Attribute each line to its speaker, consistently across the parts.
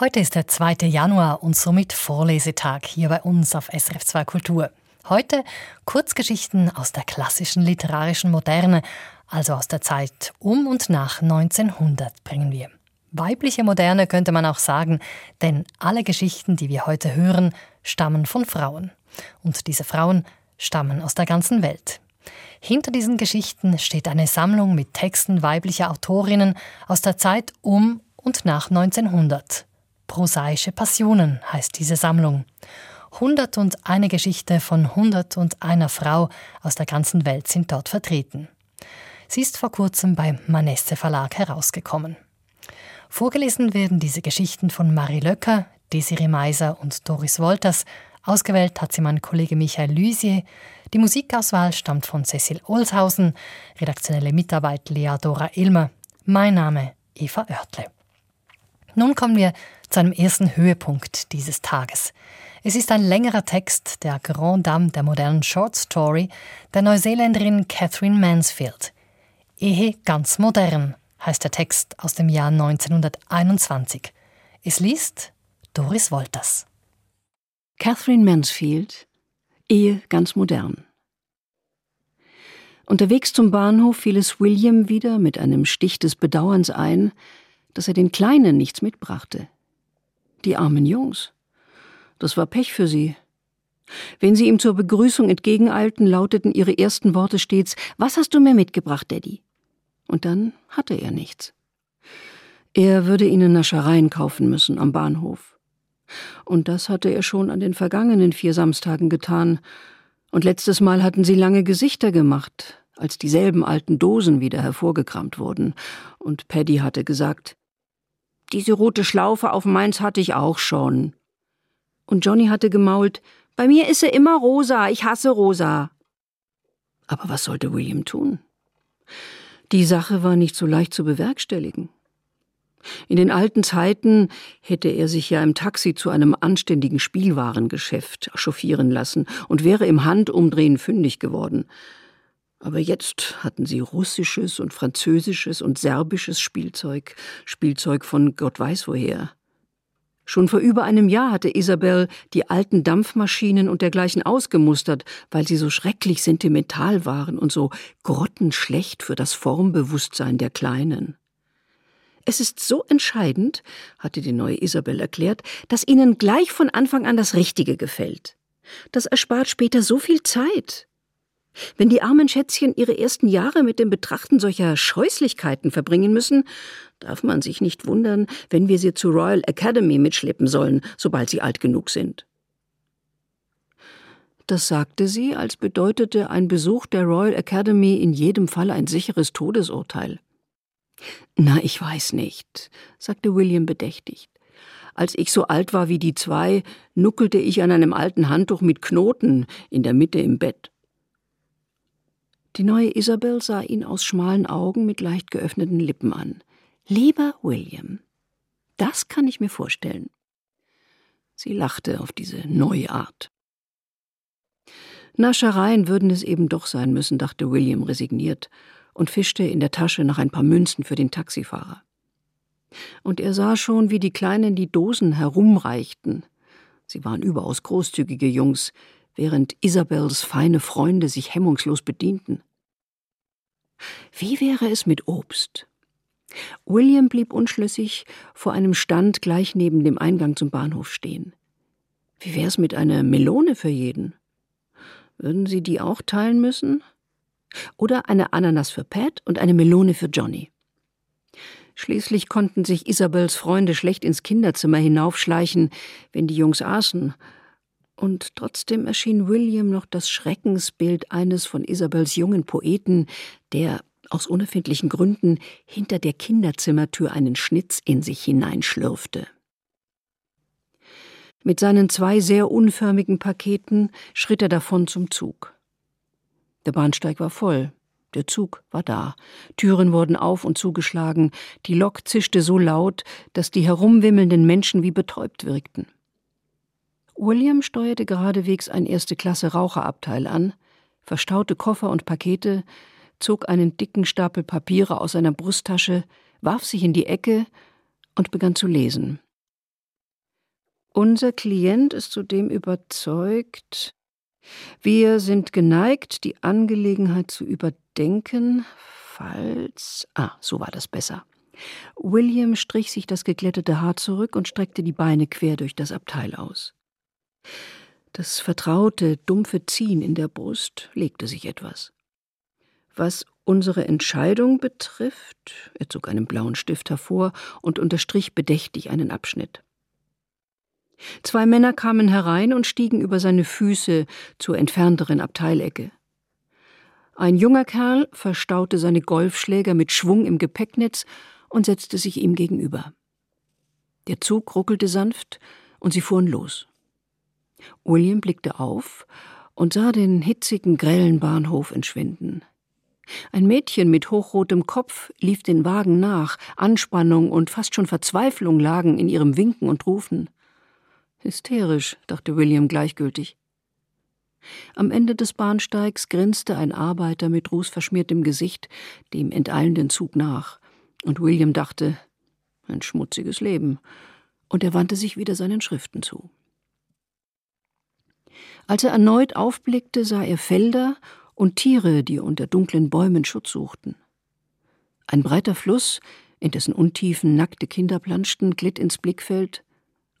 Speaker 1: Heute ist der 2. Januar und somit Vorlesetag hier bei uns auf SRF 2 Kultur. Heute Kurzgeschichten aus der klassischen literarischen Moderne, also aus der Zeit um und nach 1900 bringen wir. Weibliche Moderne könnte man auch sagen, denn alle Geschichten, die wir heute hören, stammen von Frauen. Und diese Frauen stammen aus der ganzen Welt. Hinter diesen Geschichten steht eine Sammlung mit Texten weiblicher Autorinnen aus der Zeit um und nach 1900. Prosaische Passionen heißt diese Sammlung. 101 Geschichte von 101 Frau aus der ganzen Welt sind dort vertreten. Sie ist vor kurzem beim Manesse Verlag herausgekommen. Vorgelesen werden diese Geschichten von Marie Löcker, Desiree Meiser und Doris Wolters. Ausgewählt hat sie mein Kollege Michael Lüsier. Die Musikauswahl stammt von Cecil Olshausen, redaktionelle Mitarbeit Lea Dora Ilmer. Mein Name Eva Oertle. Nun kommen wir zu einem ersten Höhepunkt dieses Tages. Es ist ein längerer Text der Grand Dame der modernen Short Story der Neuseeländerin Catherine Mansfield. Ehe ganz modern heißt der Text aus dem Jahr 1921. Es liest Doris Wolters.
Speaker 2: Catherine Mansfield, Ehe ganz modern. Unterwegs zum Bahnhof fiel es William wieder mit einem Stich des Bedauerns ein, dass er den Kleinen nichts mitbrachte. Die armen Jungs. Das war Pech für sie. Wenn sie ihm zur Begrüßung entgegeneilten, lauteten ihre ersten Worte stets Was hast du mir mitgebracht, Daddy? Und dann hatte er nichts. Er würde ihnen Naschereien kaufen müssen am Bahnhof. Und das hatte er schon an den vergangenen vier Samstagen getan, und letztes Mal hatten sie lange Gesichter gemacht, als dieselben alten Dosen wieder hervorgekramt wurden, und Paddy hatte gesagt Diese rote Schlaufe auf Mainz hatte ich auch schon. Und Johnny hatte gemault Bei mir ist sie immer rosa, ich hasse rosa. Aber was sollte William tun? Die Sache war nicht so leicht zu bewerkstelligen. In den alten Zeiten hätte er sich ja im Taxi zu einem anständigen Spielwarengeschäft chauffieren lassen und wäre im Handumdrehen fündig geworden. Aber jetzt hatten sie russisches und französisches und serbisches Spielzeug, Spielzeug von Gott weiß woher. Schon vor über einem Jahr hatte Isabel die alten Dampfmaschinen und dergleichen ausgemustert, weil sie so schrecklich sentimental waren und so grottenschlecht für das Formbewusstsein der Kleinen. Es ist so entscheidend, hatte die neue Isabel erklärt, dass ihnen gleich von Anfang an das Richtige gefällt. Das erspart später so viel Zeit. Wenn die armen Schätzchen ihre ersten Jahre mit dem Betrachten solcher Scheußlichkeiten verbringen müssen, darf man sich nicht wundern, wenn wir sie zur Royal Academy mitschleppen sollen, sobald sie alt genug sind. Das sagte sie, als bedeutete ein Besuch der Royal Academy in jedem Fall ein sicheres Todesurteil. Na, ich weiß nicht, sagte William bedächtigt. Als ich so alt war wie die zwei, nuckelte ich an einem alten Handtuch mit Knoten in der Mitte im Bett. Die neue Isabel sah ihn aus schmalen Augen mit leicht geöffneten Lippen an. Lieber William, das kann ich mir vorstellen. Sie lachte auf diese neue Art. Naschereien würden es eben doch sein müssen, dachte William resigniert und fischte in der Tasche nach ein paar Münzen für den Taxifahrer. Und er sah schon, wie die Kleinen die Dosen herumreichten. Sie waren überaus großzügige Jungs, während Isabels feine Freunde sich hemmungslos bedienten. Wie wäre es mit Obst? William blieb unschlüssig vor einem Stand gleich neben dem Eingang zum Bahnhof stehen. Wie wär's mit einer Melone für jeden? Würden Sie die auch teilen müssen? Oder eine Ananas für Pat und eine Melone für Johnny? Schließlich konnten sich Isabels Freunde schlecht ins Kinderzimmer hinaufschleichen, wenn die Jungs aßen. Und trotzdem erschien William noch das Schreckensbild eines von Isabels jungen Poeten, der aus unerfindlichen Gründen hinter der Kinderzimmertür einen Schnitz in sich hineinschlürfte. Mit seinen zwei sehr unförmigen Paketen schritt er davon zum Zug. Der Bahnsteig war voll, der Zug war da, Türen wurden auf und zugeschlagen, die Lok zischte so laut, dass die herumwimmelnden Menschen wie betäubt wirkten. William steuerte geradewegs ein erste Klasse Raucherabteil an, verstaute Koffer und Pakete, zog einen dicken Stapel Papiere aus seiner Brusttasche, warf sich in die Ecke und begann zu lesen. Unser Klient ist zudem überzeugt, wir sind geneigt, die Angelegenheit zu überdenken, falls. Ah, so war das besser. William strich sich das geglättete Haar zurück und streckte die Beine quer durch das Abteil aus. Das vertraute, dumpfe Ziehen in der Brust legte sich etwas. Was unsere Entscheidung betrifft, er zog einen blauen Stift hervor und unterstrich bedächtig einen Abschnitt. Zwei Männer kamen herein und stiegen über seine Füße zur entfernteren Abteilecke. Ein junger Kerl verstaute seine Golfschläger mit Schwung im Gepäcknetz und setzte sich ihm gegenüber. Der Zug ruckelte sanft und sie fuhren los. William blickte auf und sah den hitzigen, grellen Bahnhof entschwinden. Ein Mädchen mit hochrotem Kopf lief den Wagen nach, Anspannung und fast schon Verzweiflung lagen in ihrem Winken und Rufen. Hysterisch, dachte William gleichgültig. Am Ende des Bahnsteigs grinste ein Arbeiter mit rußverschmiertem Gesicht dem enteilenden Zug nach, und William dachte, ein schmutziges Leben, und er wandte sich wieder seinen Schriften zu. Als er erneut aufblickte, sah er Felder und Tiere, die unter dunklen Bäumen Schutz suchten. Ein breiter Fluss, in dessen Untiefen nackte Kinder planschten, glitt ins Blickfeld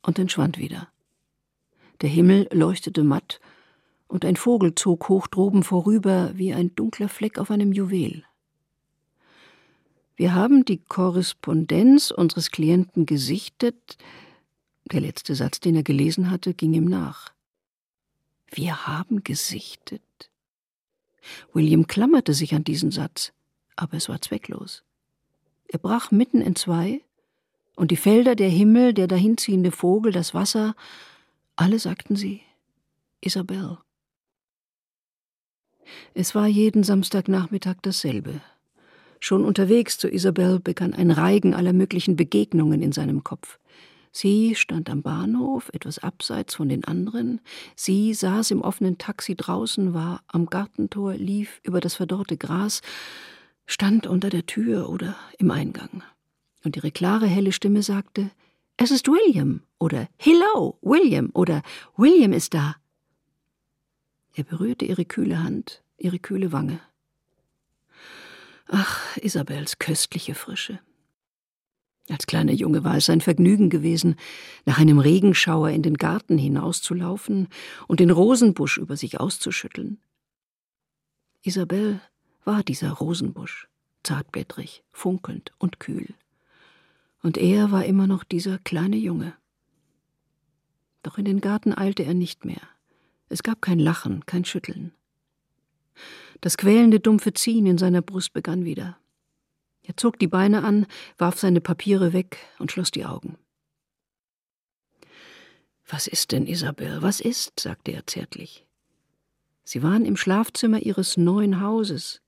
Speaker 2: und entschwand wieder. Der Himmel leuchtete matt, und ein Vogel zog hoch droben vorüber wie ein dunkler Fleck auf einem Juwel. Wir haben die Korrespondenz unseres Klienten gesichtet. Der letzte Satz, den er gelesen hatte, ging ihm nach. Wir haben gesichtet. William klammerte sich an diesen Satz, aber es war zwecklos. Er brach mitten in zwei, und die Felder, der Himmel, der dahinziehende Vogel, das Wasser, alle sagten sie Isabel. Es war jeden Samstagnachmittag dasselbe. Schon unterwegs zu Isabel begann ein Reigen aller möglichen Begegnungen in seinem Kopf. Sie stand am Bahnhof, etwas abseits von den anderen. Sie saß im offenen Taxi draußen, war am Gartentor, lief über das verdorrte Gras, stand unter der Tür oder im Eingang. Und ihre klare, helle Stimme sagte, es ist William oder Hello, William oder William ist da. Er berührte ihre kühle Hand, ihre kühle Wange. Ach, Isabels köstliche Frische. Als kleiner Junge war es ein Vergnügen gewesen, nach einem Regenschauer in den Garten hinauszulaufen und den Rosenbusch über sich auszuschütteln. Isabel war dieser Rosenbusch, zartblättrig, funkelnd und kühl. Und er war immer noch dieser kleine Junge. Doch in den Garten eilte er nicht mehr. Es gab kein Lachen, kein Schütteln. Das quälende dumpfe Ziehen in seiner Brust begann wieder. Er zog die Beine an, warf seine Papiere weg und schloss die Augen. Was ist denn, Isabel, was ist? sagte er zärtlich. Sie waren im Schlafzimmer ihres neuen Hauses.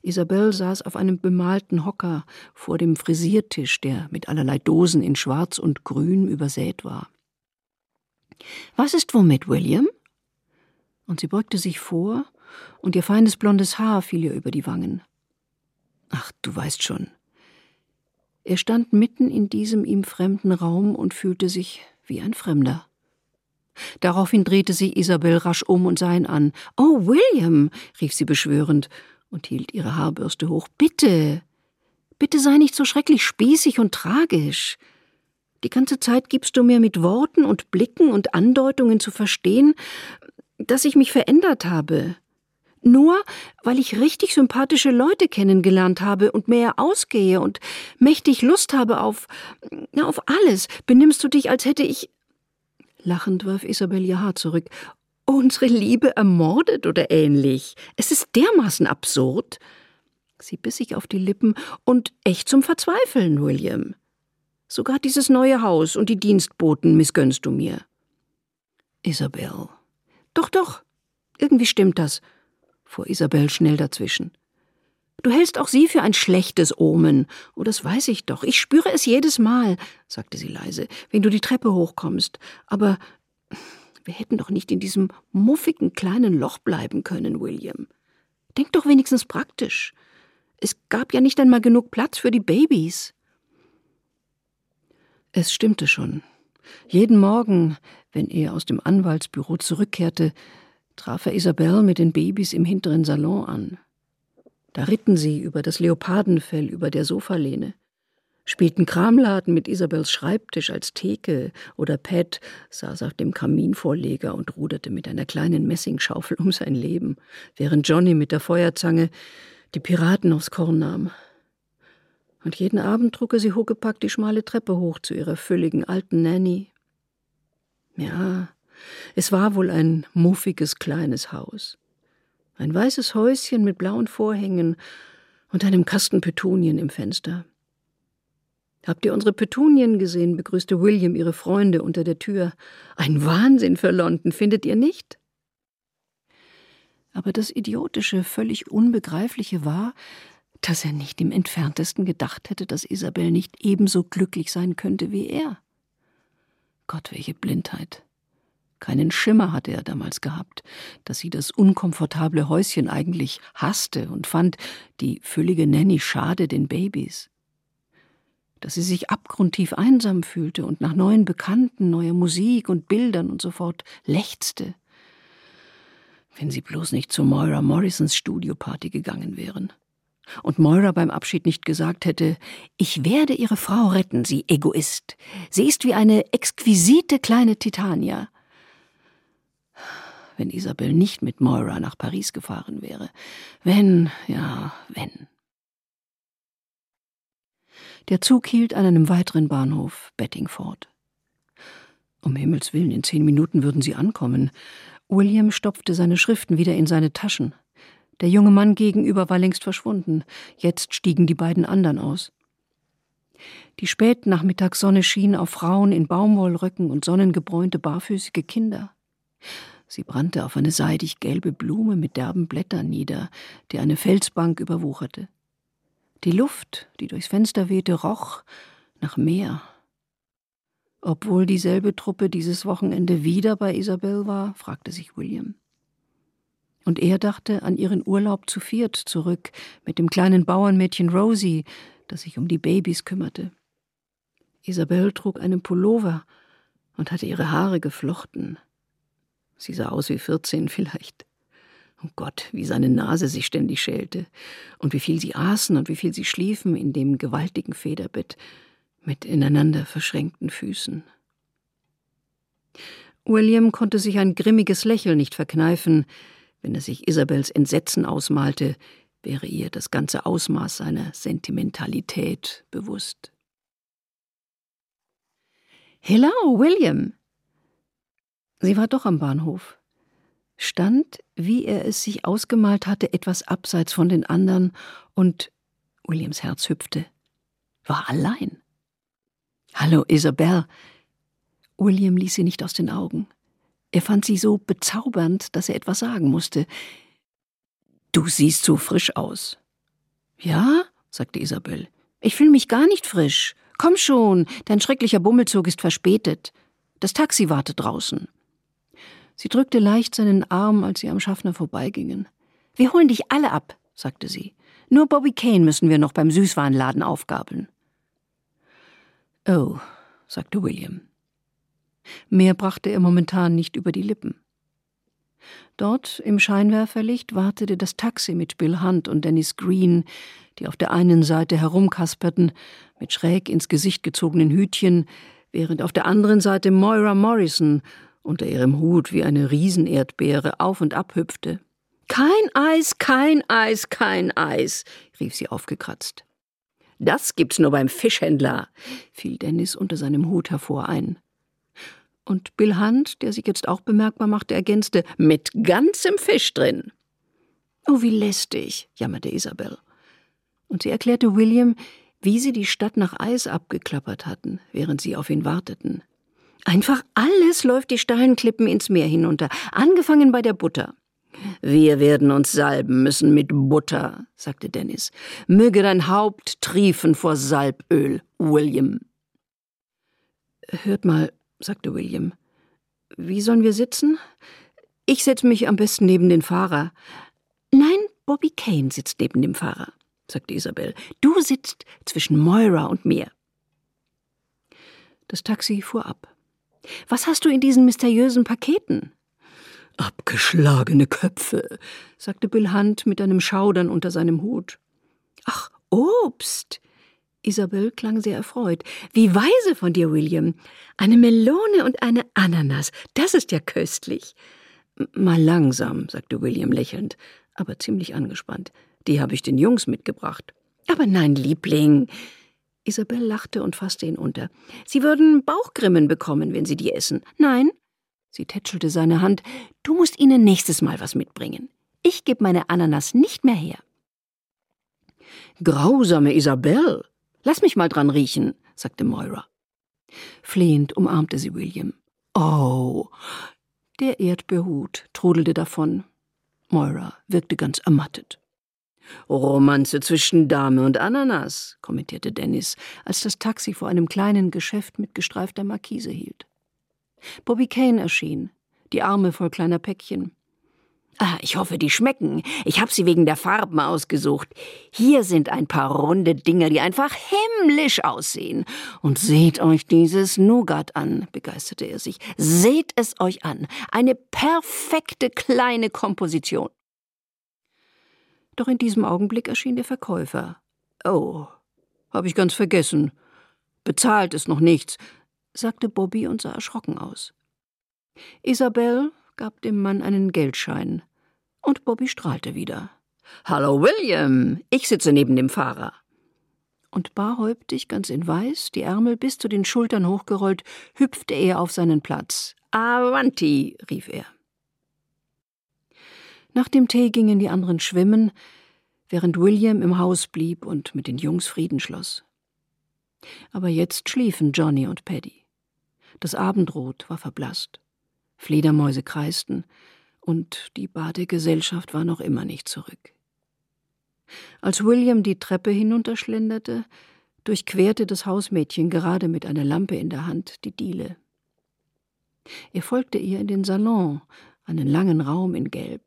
Speaker 2: Isabel saß auf einem bemalten Hocker vor dem Frisiertisch, der mit allerlei Dosen in Schwarz und Grün übersät war. Was ist womit, William? Und sie beugte sich vor, und ihr feines blondes Haar fiel ihr über die Wangen. Ach, du weißt schon. Er stand mitten in diesem ihm fremden Raum und fühlte sich wie ein Fremder. Daraufhin drehte sich Isabel rasch um und sah ihn an. Oh, William, rief sie beschwörend und hielt ihre Haarbürste hoch. Bitte, bitte sei nicht so schrecklich spießig und tragisch. Die ganze Zeit gibst du mir mit Worten und Blicken und Andeutungen zu verstehen, dass ich mich verändert habe. Nur weil ich richtig sympathische Leute kennengelernt habe und mehr ausgehe und mächtig Lust habe auf, auf alles, benimmst du dich, als hätte ich. Lachend warf Isabel ihr Haar zurück. Unsere Liebe ermordet oder ähnlich. Es ist dermaßen absurd. Sie biss sich auf die Lippen und echt zum Verzweifeln, William. Sogar dieses neue Haus und die Dienstboten missgönnst du mir. Isabel. Doch, doch. Irgendwie stimmt das fuhr Isabel schnell dazwischen. Du hältst auch sie für ein schlechtes Omen. Oh, das weiß ich doch. Ich spüre es jedes Mal, sagte sie leise, wenn du die Treppe hochkommst. Aber wir hätten doch nicht in diesem muffigen kleinen Loch bleiben können, William. Denk doch wenigstens praktisch. Es gab ja nicht einmal genug Platz für die Babys. Es stimmte schon. Jeden Morgen, wenn er aus dem Anwaltsbüro zurückkehrte, traf er Isabelle mit den Babys im hinteren Salon an. Da ritten sie über das Leopardenfell über der Sofalehne, spielten Kramladen mit Isabels Schreibtisch als Theke oder Pat saß auf dem Kaminvorleger und ruderte mit einer kleinen Messingschaufel um sein Leben, während Johnny mit der Feuerzange die Piraten aufs Korn nahm. Und jeden Abend trug er sie huckepack die schmale Treppe hoch zu ihrer fülligen alten Nanny. Ja, es war wohl ein muffiges kleines Haus. Ein weißes Häuschen mit blauen Vorhängen und einem Kasten Petunien im Fenster. Habt ihr unsere Petunien gesehen? begrüßte William ihre Freunde unter der Tür. Ein Wahnsinn für London, findet ihr nicht? Aber das Idiotische, völlig Unbegreifliche war, dass er nicht im entferntesten gedacht hätte, dass Isabel nicht ebenso glücklich sein könnte wie er. Gott, welche Blindheit. Keinen Schimmer hatte er damals gehabt, dass sie das unkomfortable Häuschen eigentlich hasste und fand, die füllige Nanny schade den Babys. Dass sie sich abgrundtief einsam fühlte und nach neuen Bekannten, neuer Musik und Bildern und so fort lechzte. Wenn sie bloß nicht zu Moira Morrisons Studioparty gegangen wären. Und Moira beim Abschied nicht gesagt hätte, ich werde Ihre Frau retten, Sie Egoist. Sie ist wie eine exquisite kleine Titania wenn Isabel nicht mit Moira nach Paris gefahren wäre. Wenn, ja, wenn. Der Zug hielt an einem weiteren Bahnhof, Bettingford. Um Himmels willen, in zehn Minuten würden sie ankommen. William stopfte seine Schriften wieder in seine Taschen. Der junge Mann gegenüber war längst verschwunden. Jetzt stiegen die beiden anderen aus. Die Spätnachmittagssonne schien auf Frauen in Baumwollröcken und sonnengebräunte barfüßige Kinder. Sie brannte auf eine seidig gelbe Blume mit derben Blättern nieder, die eine Felsbank überwucherte. Die Luft, die durchs Fenster wehte, roch nach Meer. Obwohl dieselbe Truppe dieses Wochenende wieder bei Isabel war, fragte sich William. Und er dachte an ihren Urlaub zu viert zurück mit dem kleinen Bauernmädchen Rosie, das sich um die Babys kümmerte. Isabel trug einen Pullover und hatte ihre Haare geflochten. Sie sah aus wie vierzehn vielleicht. Oh Gott, wie seine Nase sich ständig schälte. Und wie viel sie aßen und wie viel sie schliefen in dem gewaltigen Federbett mit ineinander verschränkten Füßen. William konnte sich ein grimmiges Lächeln nicht verkneifen, wenn er sich Isabels Entsetzen ausmalte, wäre ihr das ganze Ausmaß seiner Sentimentalität bewusst. Hello, William, Sie war doch am Bahnhof, stand, wie er es sich ausgemalt hatte, etwas abseits von den anderen, und Williams Herz hüpfte, war allein. Hallo, Isabel. William ließ sie nicht aus den Augen. Er fand sie so bezaubernd, dass er etwas sagen musste. Du siehst so frisch aus. Ja, sagte Isabel. Ich fühle mich gar nicht frisch. Komm schon, dein schrecklicher Bummelzug ist verspätet. Das Taxi wartet draußen. Sie drückte leicht seinen Arm, als sie am Schaffner vorbeigingen. Wir holen dich alle ab, sagte sie. Nur Bobby Kane müssen wir noch beim Süßwarenladen aufgabeln. Oh, sagte William. Mehr brachte er momentan nicht über die Lippen. Dort im Scheinwerferlicht wartete das Taxi mit Bill Hunt und Dennis Green, die auf der einen Seite herumkasperten, mit schräg ins Gesicht gezogenen Hütchen, während auf der anderen Seite Moira Morrison unter ihrem Hut wie eine Riesenerdbeere auf und ab hüpfte. Kein Eis, kein Eis, kein Eis, rief sie aufgekratzt. Das gibt's nur beim Fischhändler, fiel Dennis unter seinem Hut hervor ein. Und Bill Hunt, der sich jetzt auch bemerkbar machte, ergänzte, mit ganzem Fisch drin. Oh, wie lästig, jammerte Isabel. Und sie erklärte William, wie sie die Stadt nach Eis abgeklappert hatten, während sie auf ihn warteten. Einfach alles läuft die steilen Klippen ins Meer hinunter, angefangen bei der Butter. Wir werden uns salben müssen mit Butter, sagte Dennis. Möge dein Haupt triefen vor Salböl, William. Hört mal, sagte William. Wie sollen wir sitzen? Ich setze mich am besten neben den Fahrer. Nein, Bobby Kane sitzt neben dem Fahrer, sagte Isabel. Du sitzt zwischen Moira und mir. Das Taxi fuhr ab. Was hast du in diesen mysteriösen Paketen?
Speaker 3: Abgeschlagene Köpfe, sagte Bill Hunt mit einem Schaudern unter seinem Hut.
Speaker 2: Ach, Obst. Isabel klang sehr erfreut. Wie weise von dir, William. Eine Melone und eine Ananas. Das ist ja köstlich.
Speaker 3: Mal langsam, sagte William lächelnd, aber ziemlich angespannt. Die habe ich den Jungs mitgebracht.
Speaker 2: Aber nein, Liebling. Isabel lachte und fasste ihn unter. Sie würden Bauchgrimmen bekommen, wenn Sie die essen. Nein? Sie tätschelte seine Hand. Du musst ihnen nächstes Mal was mitbringen. Ich gebe meine Ananas nicht mehr her.
Speaker 3: Grausame Isabel. Lass mich mal dran riechen, sagte Moira.
Speaker 2: Flehend umarmte sie William.
Speaker 3: Oh.
Speaker 2: Der Erdbeerhut trudelte davon. Moira wirkte ganz ermattet.
Speaker 3: Romanze zwischen Dame und Ananas, kommentierte Dennis, als das Taxi vor einem kleinen Geschäft mit gestreifter Markise hielt.
Speaker 2: Bobby Kane erschien, die Arme voll kleiner Päckchen.
Speaker 4: Ah, ich hoffe, die schmecken. Ich habe sie wegen der Farben ausgesucht. Hier sind ein paar runde Dinger, die einfach himmlisch aussehen. Und seht euch dieses Nougat an, begeisterte er sich. Seht es euch an. Eine perfekte kleine Komposition.
Speaker 2: Doch in diesem Augenblick erschien der Verkäufer.
Speaker 3: Oh, hab ich ganz vergessen. Bezahlt ist noch nichts,
Speaker 2: sagte Bobby und sah erschrocken aus. Isabel gab dem Mann einen Geldschein, und Bobby strahlte wieder.
Speaker 3: Hallo William, ich sitze neben dem Fahrer.
Speaker 2: Und barhäuptig, ganz in Weiß, die Ärmel bis zu den Schultern hochgerollt, hüpfte er auf seinen Platz.
Speaker 3: Avanti, rief er.
Speaker 2: Nach dem Tee gingen die anderen schwimmen, während William im Haus blieb und mit den Jungs Frieden schloss. Aber jetzt schliefen Johnny und Paddy. Das Abendrot war verblasst. Fledermäuse kreisten, und die Badegesellschaft war noch immer nicht zurück. Als William die Treppe hinunterschlenderte, durchquerte das Hausmädchen gerade mit einer Lampe in der Hand die Diele. Er folgte ihr in den Salon, einen langen Raum in Gelb.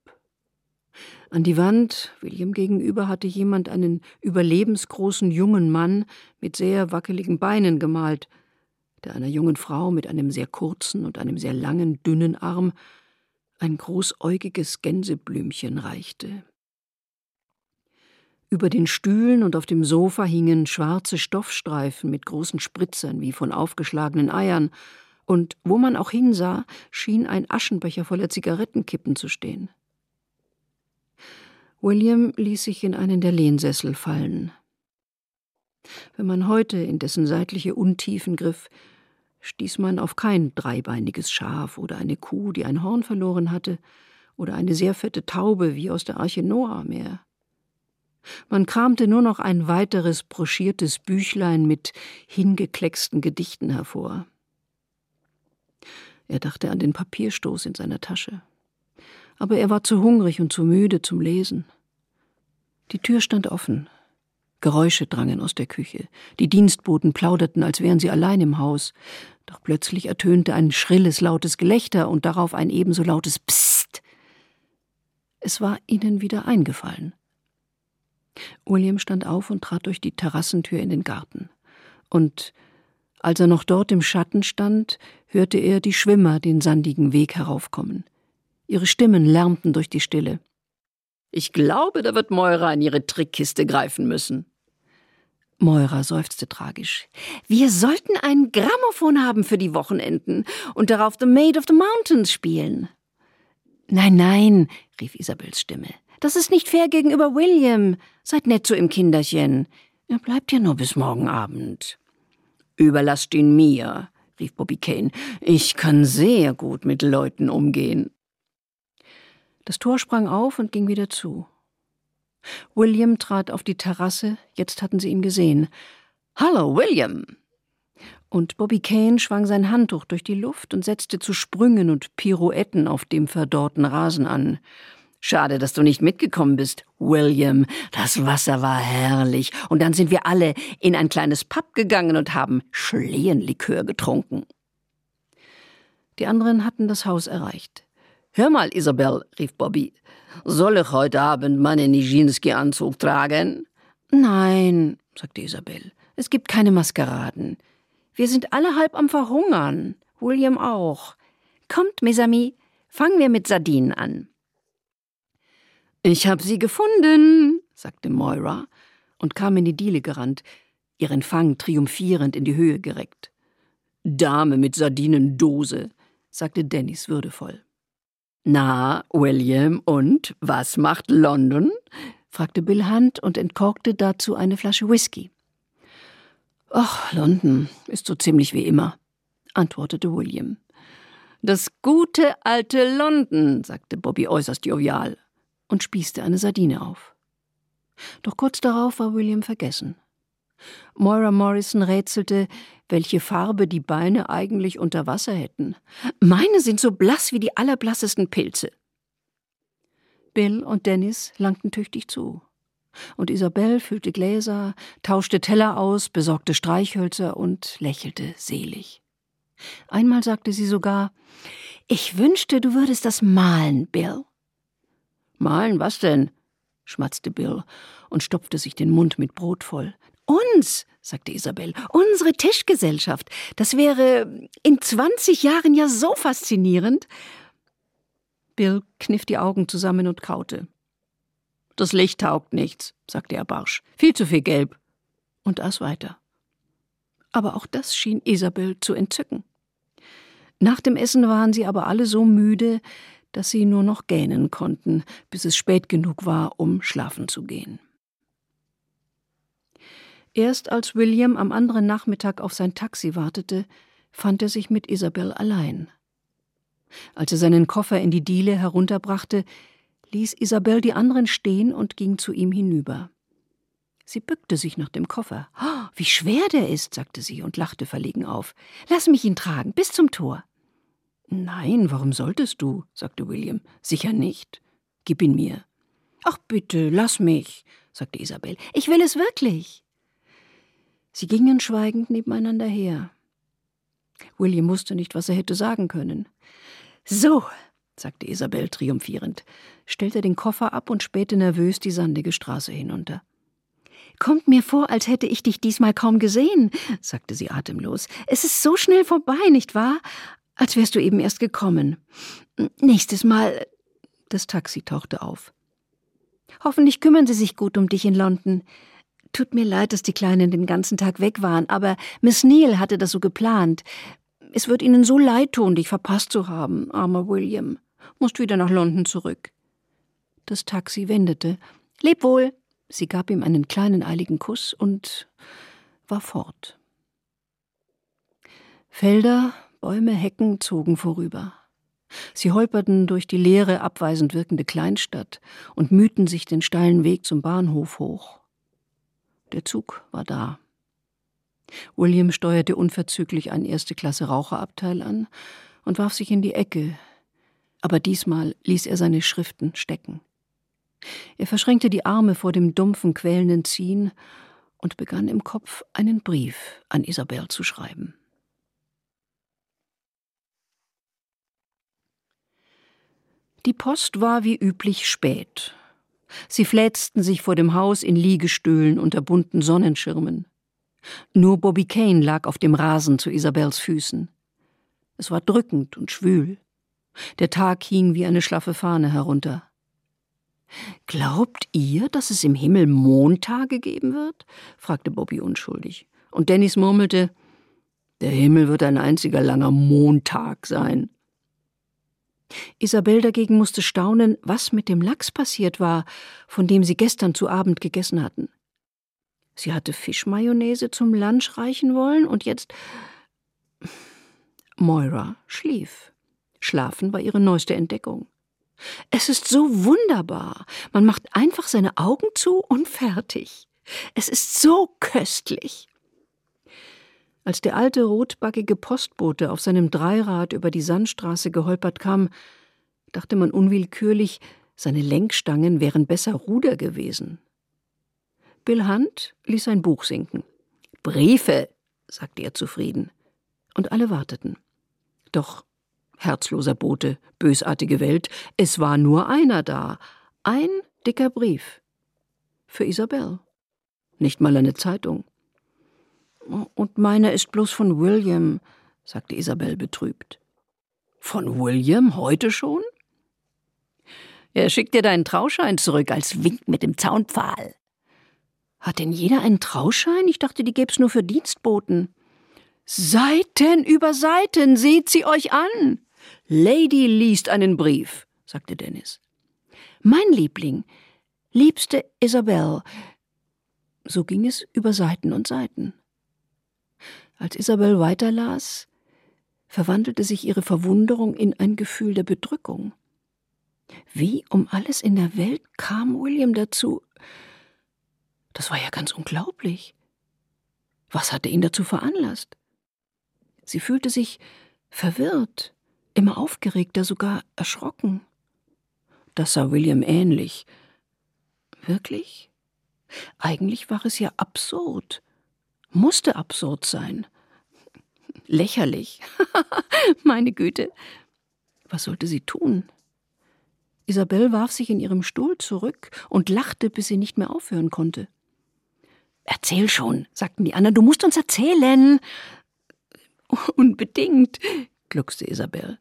Speaker 2: An die Wand, William gegenüber, hatte jemand einen überlebensgroßen jungen Mann mit sehr wackeligen Beinen gemalt, der einer jungen Frau mit einem sehr kurzen und einem sehr langen, dünnen Arm ein großäugiges Gänseblümchen reichte. Über den Stühlen und auf dem Sofa hingen schwarze Stoffstreifen mit großen Spritzern wie von aufgeschlagenen Eiern, und wo man auch hinsah, schien ein Aschenbecher voller Zigarettenkippen zu stehen. William ließ sich in einen der Lehnsessel fallen. Wenn man heute in dessen seitliche Untiefen griff, stieß man auf kein dreibeiniges Schaf oder eine Kuh, die ein Horn verloren hatte, oder eine sehr fette Taube wie aus der Arche Noah mehr. Man kramte nur noch ein weiteres broschiertes Büchlein mit hingeklecksten Gedichten hervor. Er dachte an den Papierstoß in seiner Tasche aber er war zu hungrig und zu müde zum Lesen. Die Tür stand offen. Geräusche drangen aus der Küche. Die Dienstboten plauderten, als wären sie allein im Haus. Doch plötzlich ertönte ein schrilles, lautes Gelächter und darauf ein ebenso lautes Psst. Es war ihnen wieder eingefallen. William stand auf und trat durch die Terrassentür in den Garten. Und als er noch dort im Schatten stand, hörte er die Schwimmer den sandigen Weg heraufkommen. Ihre Stimmen lärmten durch die Stille.
Speaker 3: Ich glaube, da wird Moira in ihre Trickkiste greifen müssen.
Speaker 2: Moira seufzte tragisch. Wir sollten ein Grammophon haben für die Wochenenden und darauf The Maid of the Mountains spielen. Nein, nein, rief Isabels Stimme. Das ist nicht fair gegenüber William. Seid nett zu ihm, Kinderchen. Er bleibt ja nur bis morgen Abend.
Speaker 3: Überlasst ihn mir, rief Bobby Kane. Ich kann sehr gut mit Leuten umgehen.
Speaker 2: Das Tor sprang auf und ging wieder zu. William trat auf die Terrasse, jetzt hatten sie ihn gesehen.
Speaker 3: Hallo, William!
Speaker 2: Und Bobby Kane schwang sein Handtuch durch die Luft und setzte zu Sprüngen und Pirouetten auf dem verdorrten Rasen an.
Speaker 3: Schade, dass du nicht mitgekommen bist, William. Das Wasser war herrlich. Und dann sind wir alle in ein kleines Pub gegangen und haben Schlehenlikör getrunken.
Speaker 2: Die anderen hatten das Haus erreicht.
Speaker 3: Hör mal, Isabel, rief Bobby, soll ich heute Abend meinen Nijinsky-Anzug tragen?
Speaker 2: Nein, sagte Isabel, es gibt keine Maskeraden. Wir sind alle halb am Verhungern.
Speaker 3: William auch. Kommt, mes amis, fangen wir mit Sardinen an.
Speaker 2: Ich hab sie gefunden, sagte Moira und kam in die Diele gerannt, ihren Fang triumphierend in die Höhe gereckt. Dame mit Sardinendose, sagte Dennis würdevoll. Na, William, und was macht London? fragte Bill Hunt und entkorkte dazu eine Flasche Whisky. Ach, London ist so ziemlich wie immer, antwortete William. Das gute alte London, sagte Bobby äußerst jovial und spießte eine Sardine auf. Doch kurz darauf war William vergessen. Moira Morrison rätselte, welche Farbe die Beine eigentlich unter Wasser hätten. Meine sind so blass wie die allerblassesten Pilze. Bill und Dennis langten tüchtig zu. Und Isabel füllte Gläser, tauschte Teller aus, besorgte Streichhölzer und lächelte selig. Einmal sagte sie sogar, ich wünschte, du würdest das malen, Bill. Malen was denn? schmatzte Bill und stopfte sich den Mund mit Brot voll. Uns, sagte Isabel, unsere Tischgesellschaft. Das wäre in zwanzig Jahren ja so faszinierend. Bill kniff die Augen zusammen und kaute. Das Licht taugt nichts, sagte er barsch. Viel zu viel Gelb. Und aß weiter. Aber auch das schien Isabel zu entzücken. Nach dem Essen waren sie aber alle so müde, dass sie nur noch gähnen konnten, bis es spät genug war, um schlafen zu gehen. Erst als William am anderen Nachmittag auf sein Taxi wartete, fand er sich mit Isabel allein. Als er seinen Koffer in die Diele herunterbrachte, ließ Isabel die anderen stehen und ging zu ihm hinüber. Sie bückte sich nach dem Koffer. Oh, wie schwer der ist, sagte sie und lachte verlegen auf. Lass mich ihn tragen, bis zum Tor. Nein, warum solltest du? sagte William. Sicher nicht. Gib ihn mir. Ach bitte, lass mich, sagte Isabel. Ich will es wirklich. Sie gingen schweigend nebeneinander her. William wusste nicht, was er hätte sagen können. So, sagte Isabel triumphierend, stellte den Koffer ab und spähte nervös die sandige Straße hinunter. Kommt mir vor, als hätte ich dich diesmal kaum gesehen, sagte sie atemlos. Es ist so schnell vorbei, nicht wahr? Als wärst du eben erst gekommen. Nächstes Mal. Das Taxi tauchte auf. Hoffentlich kümmern sie sich gut um dich in London. Tut mir leid, dass die Kleinen den ganzen Tag weg waren, aber Miss Neal hatte das so geplant. Es wird Ihnen so leid tun, dich verpasst zu haben, armer William. Musst wieder nach London zurück. Das Taxi wendete. Leb wohl. Sie gab ihm einen kleinen eiligen Kuss und war fort. Felder, Bäume, Hecken zogen vorüber. Sie holperten durch die leere, abweisend wirkende Kleinstadt und mühten sich den steilen Weg zum Bahnhof hoch. Der Zug war da. William steuerte unverzüglich ein erste Klasse Raucherabteil an und warf sich in die Ecke, aber diesmal ließ er seine Schriften stecken. Er verschränkte die Arme vor dem dumpfen, quälenden Ziehen und begann im Kopf einen Brief an Isabel zu schreiben. Die Post war wie üblich spät, Sie fläzten sich vor dem Haus in Liegestühlen unter bunten Sonnenschirmen. Nur Bobby Kane lag auf dem Rasen zu Isabels Füßen. Es war drückend und schwül. Der Tag hing wie eine schlaffe Fahne herunter. Glaubt ihr, dass es im Himmel Montage geben wird? fragte Bobby unschuldig. Und Dennis murmelte, der Himmel wird ein einziger langer Montag sein. Isabel dagegen musste staunen, was mit dem Lachs passiert war, von dem sie gestern zu Abend gegessen hatten. Sie hatte Fischmayonnaise zum Lunch reichen wollen und jetzt. Moira schlief. Schlafen war ihre neueste Entdeckung. Es ist so wunderbar. Man macht einfach seine Augen zu und fertig. Es ist so köstlich. Als der alte rotbackige Postbote auf seinem Dreirad über die Sandstraße geholpert kam, dachte man unwillkürlich, seine Lenkstangen wären besser Ruder gewesen. Bill Hunt ließ sein Buch sinken. Briefe, sagte er zufrieden. Und alle warteten. Doch, herzloser Bote, bösartige Welt, es war nur einer da. Ein dicker Brief. Für Isabel. Nicht mal eine Zeitung. Und meiner ist bloß von William, sagte Isabel betrübt. Von William heute schon? Er schickt dir deinen Trauschein zurück als Wink mit dem Zaunpfahl. Hat denn jeder einen Trauschein? Ich dachte, die gäb's nur für Dienstboten. Seiten über Seiten, seht sie euch an. Lady liest einen Brief, sagte Dennis. Mein Liebling, liebste Isabel. So ging es über Seiten und Seiten. Als Isabel weiterlas, verwandelte sich ihre Verwunderung in ein Gefühl der Bedrückung. Wie um alles in der Welt kam William dazu? Das war ja ganz unglaublich. Was hatte ihn dazu veranlasst? Sie fühlte sich verwirrt, immer aufgeregter, sogar erschrocken. Das sah William ähnlich. Wirklich? Eigentlich war es ja absurd. Musste absurd sein. Lächerlich. Meine Güte. Was sollte sie tun? Isabel warf sich in ihrem Stuhl zurück und lachte, bis sie nicht mehr aufhören konnte. Erzähl schon, sagten die anderen, du musst uns erzählen. Unbedingt, gluckste Isabel.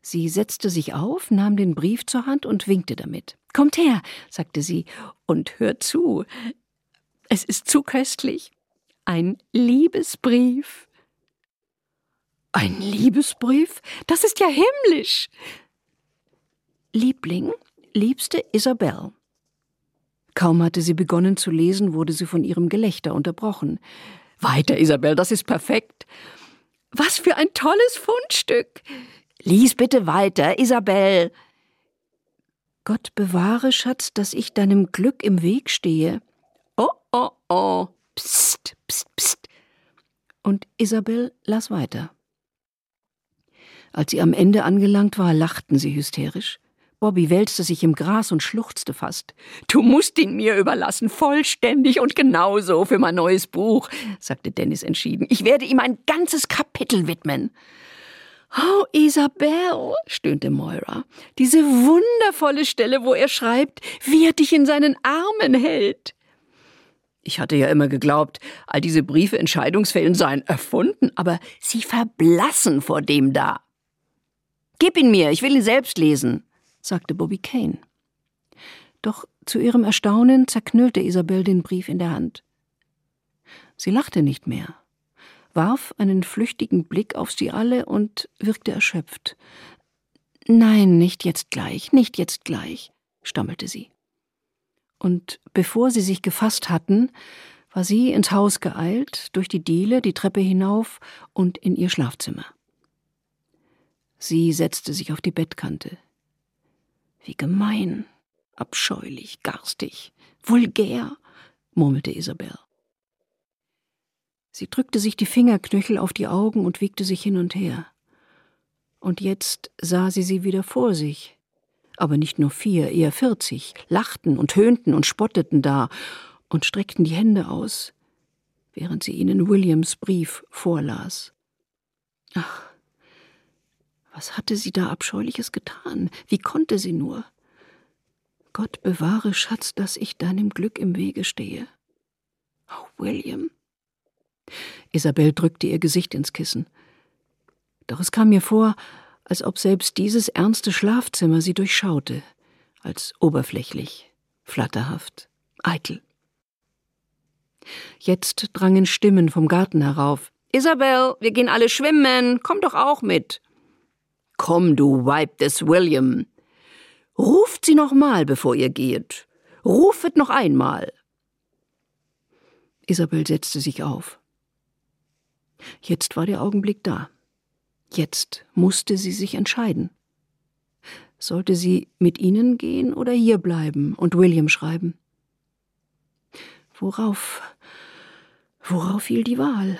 Speaker 2: Sie setzte sich auf, nahm den Brief zur Hand und winkte damit. Kommt her, sagte sie, und hört zu. Es ist zu köstlich. Ein Liebesbrief. Ein Liebesbrief? Das ist ja himmlisch. Liebling, liebste Isabel. Kaum hatte sie begonnen zu lesen, wurde sie von ihrem Gelächter unterbrochen. Weiter, Isabel, das ist perfekt. Was für ein tolles Fundstück. Lies bitte weiter, Isabel. Gott bewahre, Schatz, dass ich deinem Glück im Weg stehe. Oh, oh, oh. Psst, psst, psst. Und Isabel las weiter. Als sie am Ende angelangt war, lachten sie hysterisch. Bobby wälzte sich im Gras und schluchzte fast. Du musst ihn mir überlassen, vollständig und genauso für mein neues Buch, sagte Dennis entschieden. Ich werde ihm ein ganzes Kapitel widmen. Oh, Isabel, stöhnte Moira, diese wundervolle Stelle, wo er schreibt, wie er dich in seinen Armen hält. Ich hatte ja immer geglaubt, all diese Briefe in Scheidungsfällen seien erfunden, aber sie verblassen vor dem da. Gib ihn mir, ich will ihn selbst lesen sagte Bobby Kane. Doch zu ihrem Erstaunen zerknüllte Isabel den Brief in der Hand. Sie lachte nicht mehr, warf einen flüchtigen Blick auf sie alle und wirkte erschöpft. Nein, nicht jetzt gleich, nicht jetzt gleich, stammelte sie. Und bevor sie sich gefasst hatten, war sie ins Haus geeilt, durch die Diele, die Treppe hinauf und in ihr Schlafzimmer. Sie setzte sich auf die Bettkante. Wie gemein, abscheulich, garstig, vulgär, murmelte Isabel. Sie drückte sich die Fingerknöchel auf die Augen und wiegte sich hin und her. Und jetzt sah sie sie wieder vor sich. Aber nicht nur vier, eher vierzig, lachten und höhnten und spotteten da und streckten die Hände aus, während sie ihnen Williams Brief vorlas. Ach, was hatte sie da Abscheuliches getan? Wie konnte sie nur? Gott bewahre, Schatz, dass ich deinem Glück im Wege stehe. Oh, William. Isabel drückte ihr Gesicht ins Kissen. Doch es kam mir vor, als ob selbst dieses ernste Schlafzimmer sie durchschaute, als oberflächlich, flatterhaft, eitel. Jetzt drangen Stimmen vom Garten herauf. Isabel, wir gehen alle schwimmen, komm doch auch mit. Komm, du Weib des William. Ruft sie noch mal, bevor ihr geht. Rufet noch einmal. Isabel setzte sich auf. Jetzt war der Augenblick da. Jetzt musste sie sich entscheiden. Sollte sie mit ihnen gehen oder hier bleiben und William schreiben? Worauf, worauf fiel die Wahl?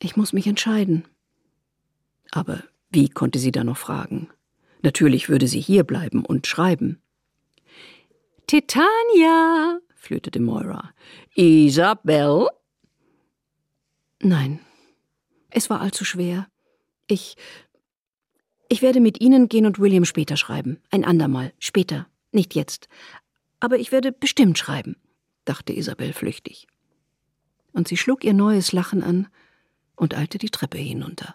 Speaker 2: Ich muss mich entscheiden. Aber wie konnte sie da noch fragen? Natürlich würde sie hier bleiben und schreiben. Titania, flötete Moira. Isabel? Nein, es war allzu schwer. Ich. Ich werde mit Ihnen gehen und William später schreiben. Ein andermal, später, nicht jetzt. Aber ich werde bestimmt schreiben, dachte Isabel flüchtig. Und sie schlug ihr neues Lachen an und eilte die Treppe hinunter.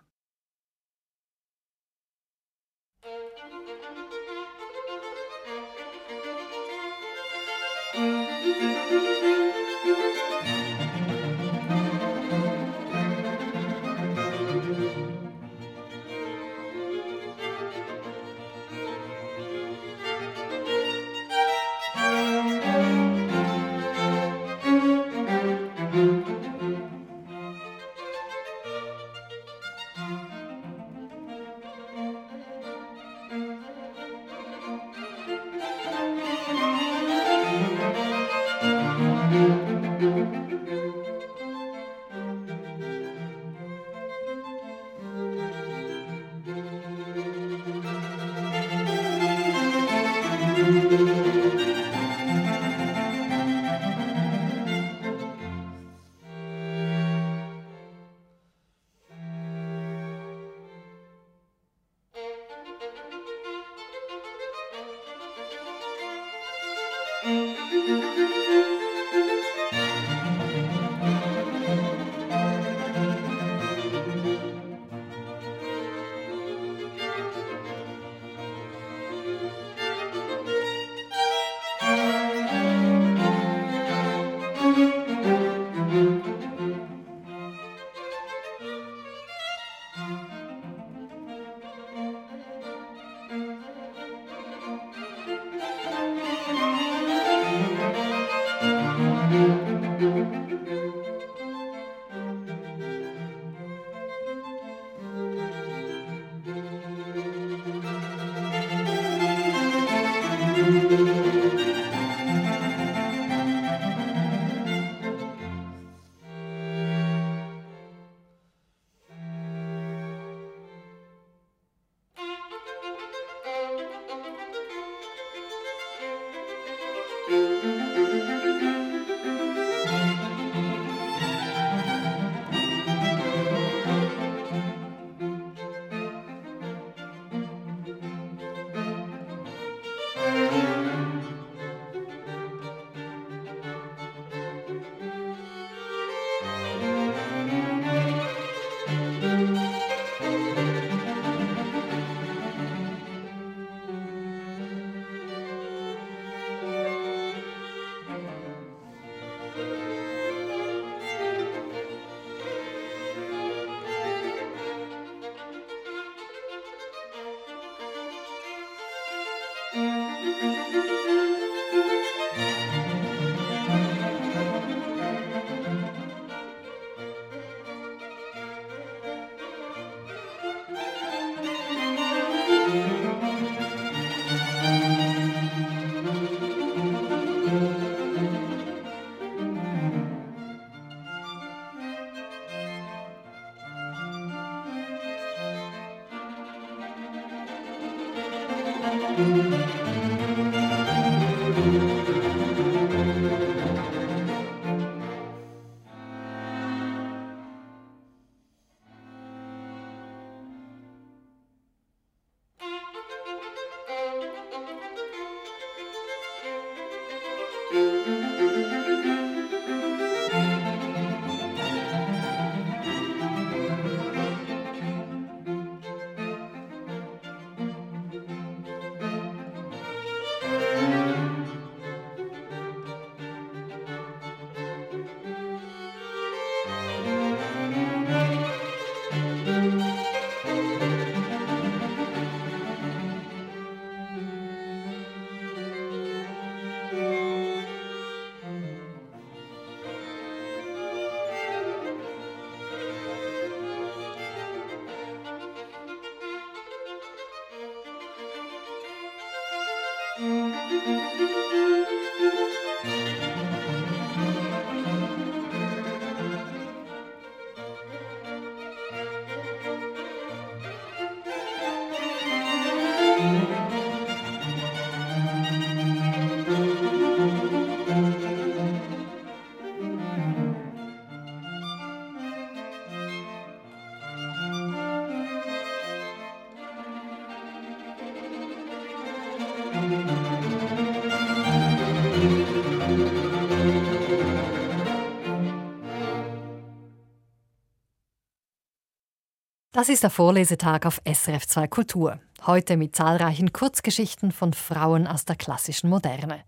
Speaker 1: Das ist der Vorlesetag auf SRF 2 Kultur. Heute mit zahlreichen Kurzgeschichten von Frauen aus der klassischen Moderne.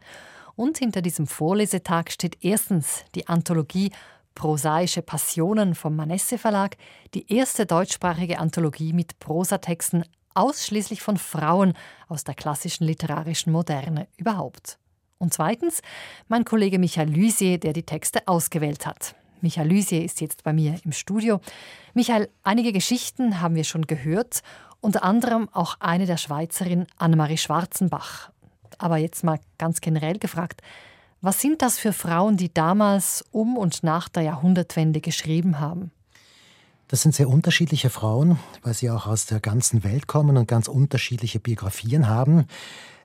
Speaker 1: Und hinter diesem Vorlesetag steht erstens die Anthologie Prosaische Passionen vom Manesse Verlag, die erste deutschsprachige Anthologie mit Prosatexten ausschließlich von Frauen aus der klassischen literarischen Moderne überhaupt. Und zweitens mein Kollege Michael Lysier, der die Texte ausgewählt hat. Michael Lysier ist jetzt bei mir im Studio. Michael, einige Geschichten haben wir schon gehört, unter anderem auch eine der Schweizerin Annemarie Schwarzenbach. Aber jetzt mal ganz generell gefragt, was sind das für Frauen, die damals um und nach der Jahrhundertwende geschrieben haben?
Speaker 5: Das sind sehr unterschiedliche Frauen, weil sie auch aus der ganzen Welt kommen und ganz unterschiedliche Biografien haben.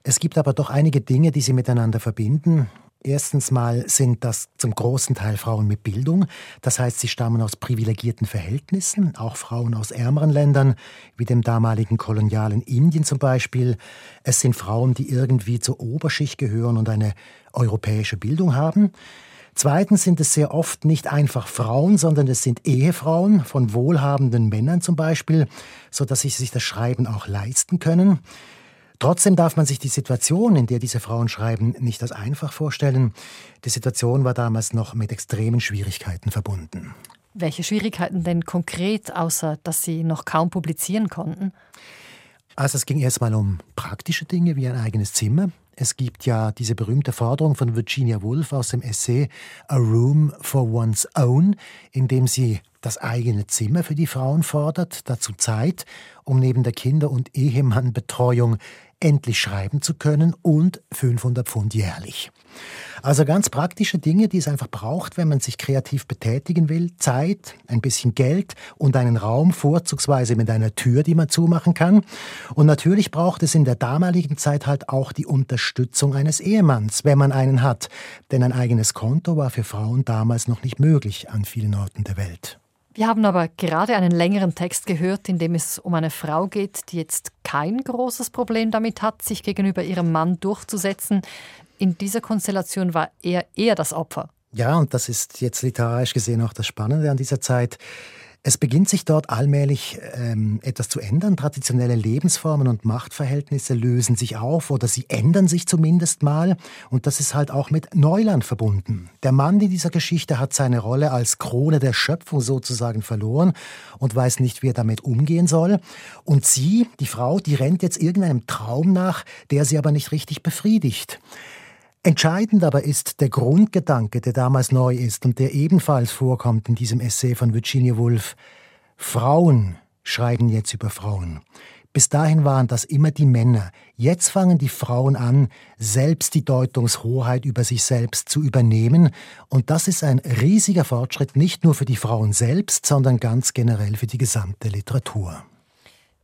Speaker 5: Es gibt aber doch einige Dinge, die sie miteinander verbinden. Erstens mal sind das zum großen Teil Frauen mit Bildung. Das heißt, sie stammen aus privilegierten Verhältnissen, auch Frauen aus ärmeren Ländern, wie dem damaligen kolonialen Indien zum Beispiel. Es sind Frauen, die irgendwie zur Oberschicht gehören und eine europäische Bildung haben. Zweitens sind es sehr oft nicht einfach Frauen, sondern es sind Ehefrauen von wohlhabenden Männern zum Beispiel, so dass sie sich das Schreiben auch leisten können. Trotzdem darf man sich die Situation, in der diese Frauen schreiben, nicht als einfach vorstellen. Die Situation war damals noch mit extremen Schwierigkeiten verbunden.
Speaker 1: Welche Schwierigkeiten denn konkret, außer dass sie noch kaum publizieren konnten?
Speaker 5: Also es ging erstmal um praktische Dinge wie ein eigenes Zimmer. Es gibt ja diese berühmte Forderung von Virginia Woolf aus dem Essay A Room for One's Own, in dem sie das eigene Zimmer für die Frauen fordert, dazu Zeit, um neben der Kinder- und Ehemannbetreuung endlich schreiben zu können und 500 Pfund jährlich. Also ganz praktische Dinge, die es einfach braucht, wenn man sich kreativ betätigen will. Zeit, ein bisschen Geld und einen Raum, vorzugsweise mit einer Tür, die man zumachen kann. Und natürlich braucht es in der damaligen Zeit halt auch die Unterstützung eines Ehemanns, wenn man einen hat. Denn ein eigenes Konto war für Frauen damals noch nicht möglich an vielen Orten der Welt.
Speaker 1: Wir haben aber gerade einen längeren Text gehört, in dem es um eine Frau geht, die jetzt kein großes Problem damit hat, sich gegenüber ihrem Mann durchzusetzen. In dieser Konstellation war er eher das Opfer.
Speaker 5: Ja, und das ist jetzt literarisch gesehen auch das Spannende an dieser Zeit. Es beginnt sich dort allmählich ähm, etwas zu ändern. Traditionelle Lebensformen und Machtverhältnisse lösen sich auf oder sie ändern sich zumindest mal. Und das ist halt auch mit Neuland verbunden. Der Mann in dieser Geschichte hat seine Rolle als Krone der Schöpfung sozusagen verloren und weiß nicht, wie er damit umgehen soll. Und sie, die Frau, die rennt jetzt irgendeinem Traum nach, der sie aber nicht richtig befriedigt. Entscheidend aber ist der Grundgedanke, der damals neu ist und der ebenfalls vorkommt in diesem Essay von Virginia Woolf. Frauen schreiben jetzt über Frauen. Bis dahin waren das immer die Männer. Jetzt fangen die Frauen an, selbst die Deutungshoheit über sich selbst zu übernehmen. Und das ist ein riesiger Fortschritt, nicht nur für die Frauen selbst, sondern ganz generell für die gesamte Literatur.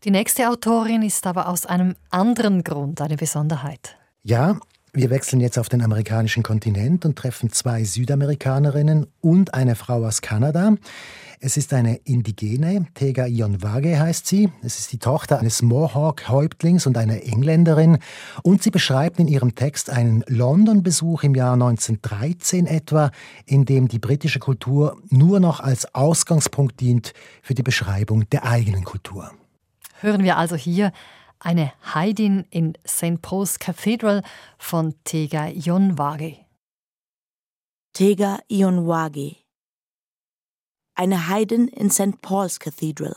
Speaker 1: Die nächste Autorin ist aber aus einem anderen Grund eine Besonderheit.
Speaker 5: Ja, wir wechseln jetzt auf den amerikanischen Kontinent und treffen zwei Südamerikanerinnen und eine Frau aus Kanada. Es ist eine Indigene, Tega Ionwage heißt sie. Es ist die Tochter eines Mohawk-Häuptlings und einer Engländerin. Und sie beschreibt in ihrem Text einen London-Besuch im Jahr 1913 etwa, in dem die britische Kultur nur noch als Ausgangspunkt dient für die Beschreibung der eigenen Kultur.
Speaker 1: Hören wir also hier eine Heidin in St. Paul's Cathedral von Tega Ionwage.
Speaker 6: Tega Ionwage Eine Heidin in St. Paul's Cathedral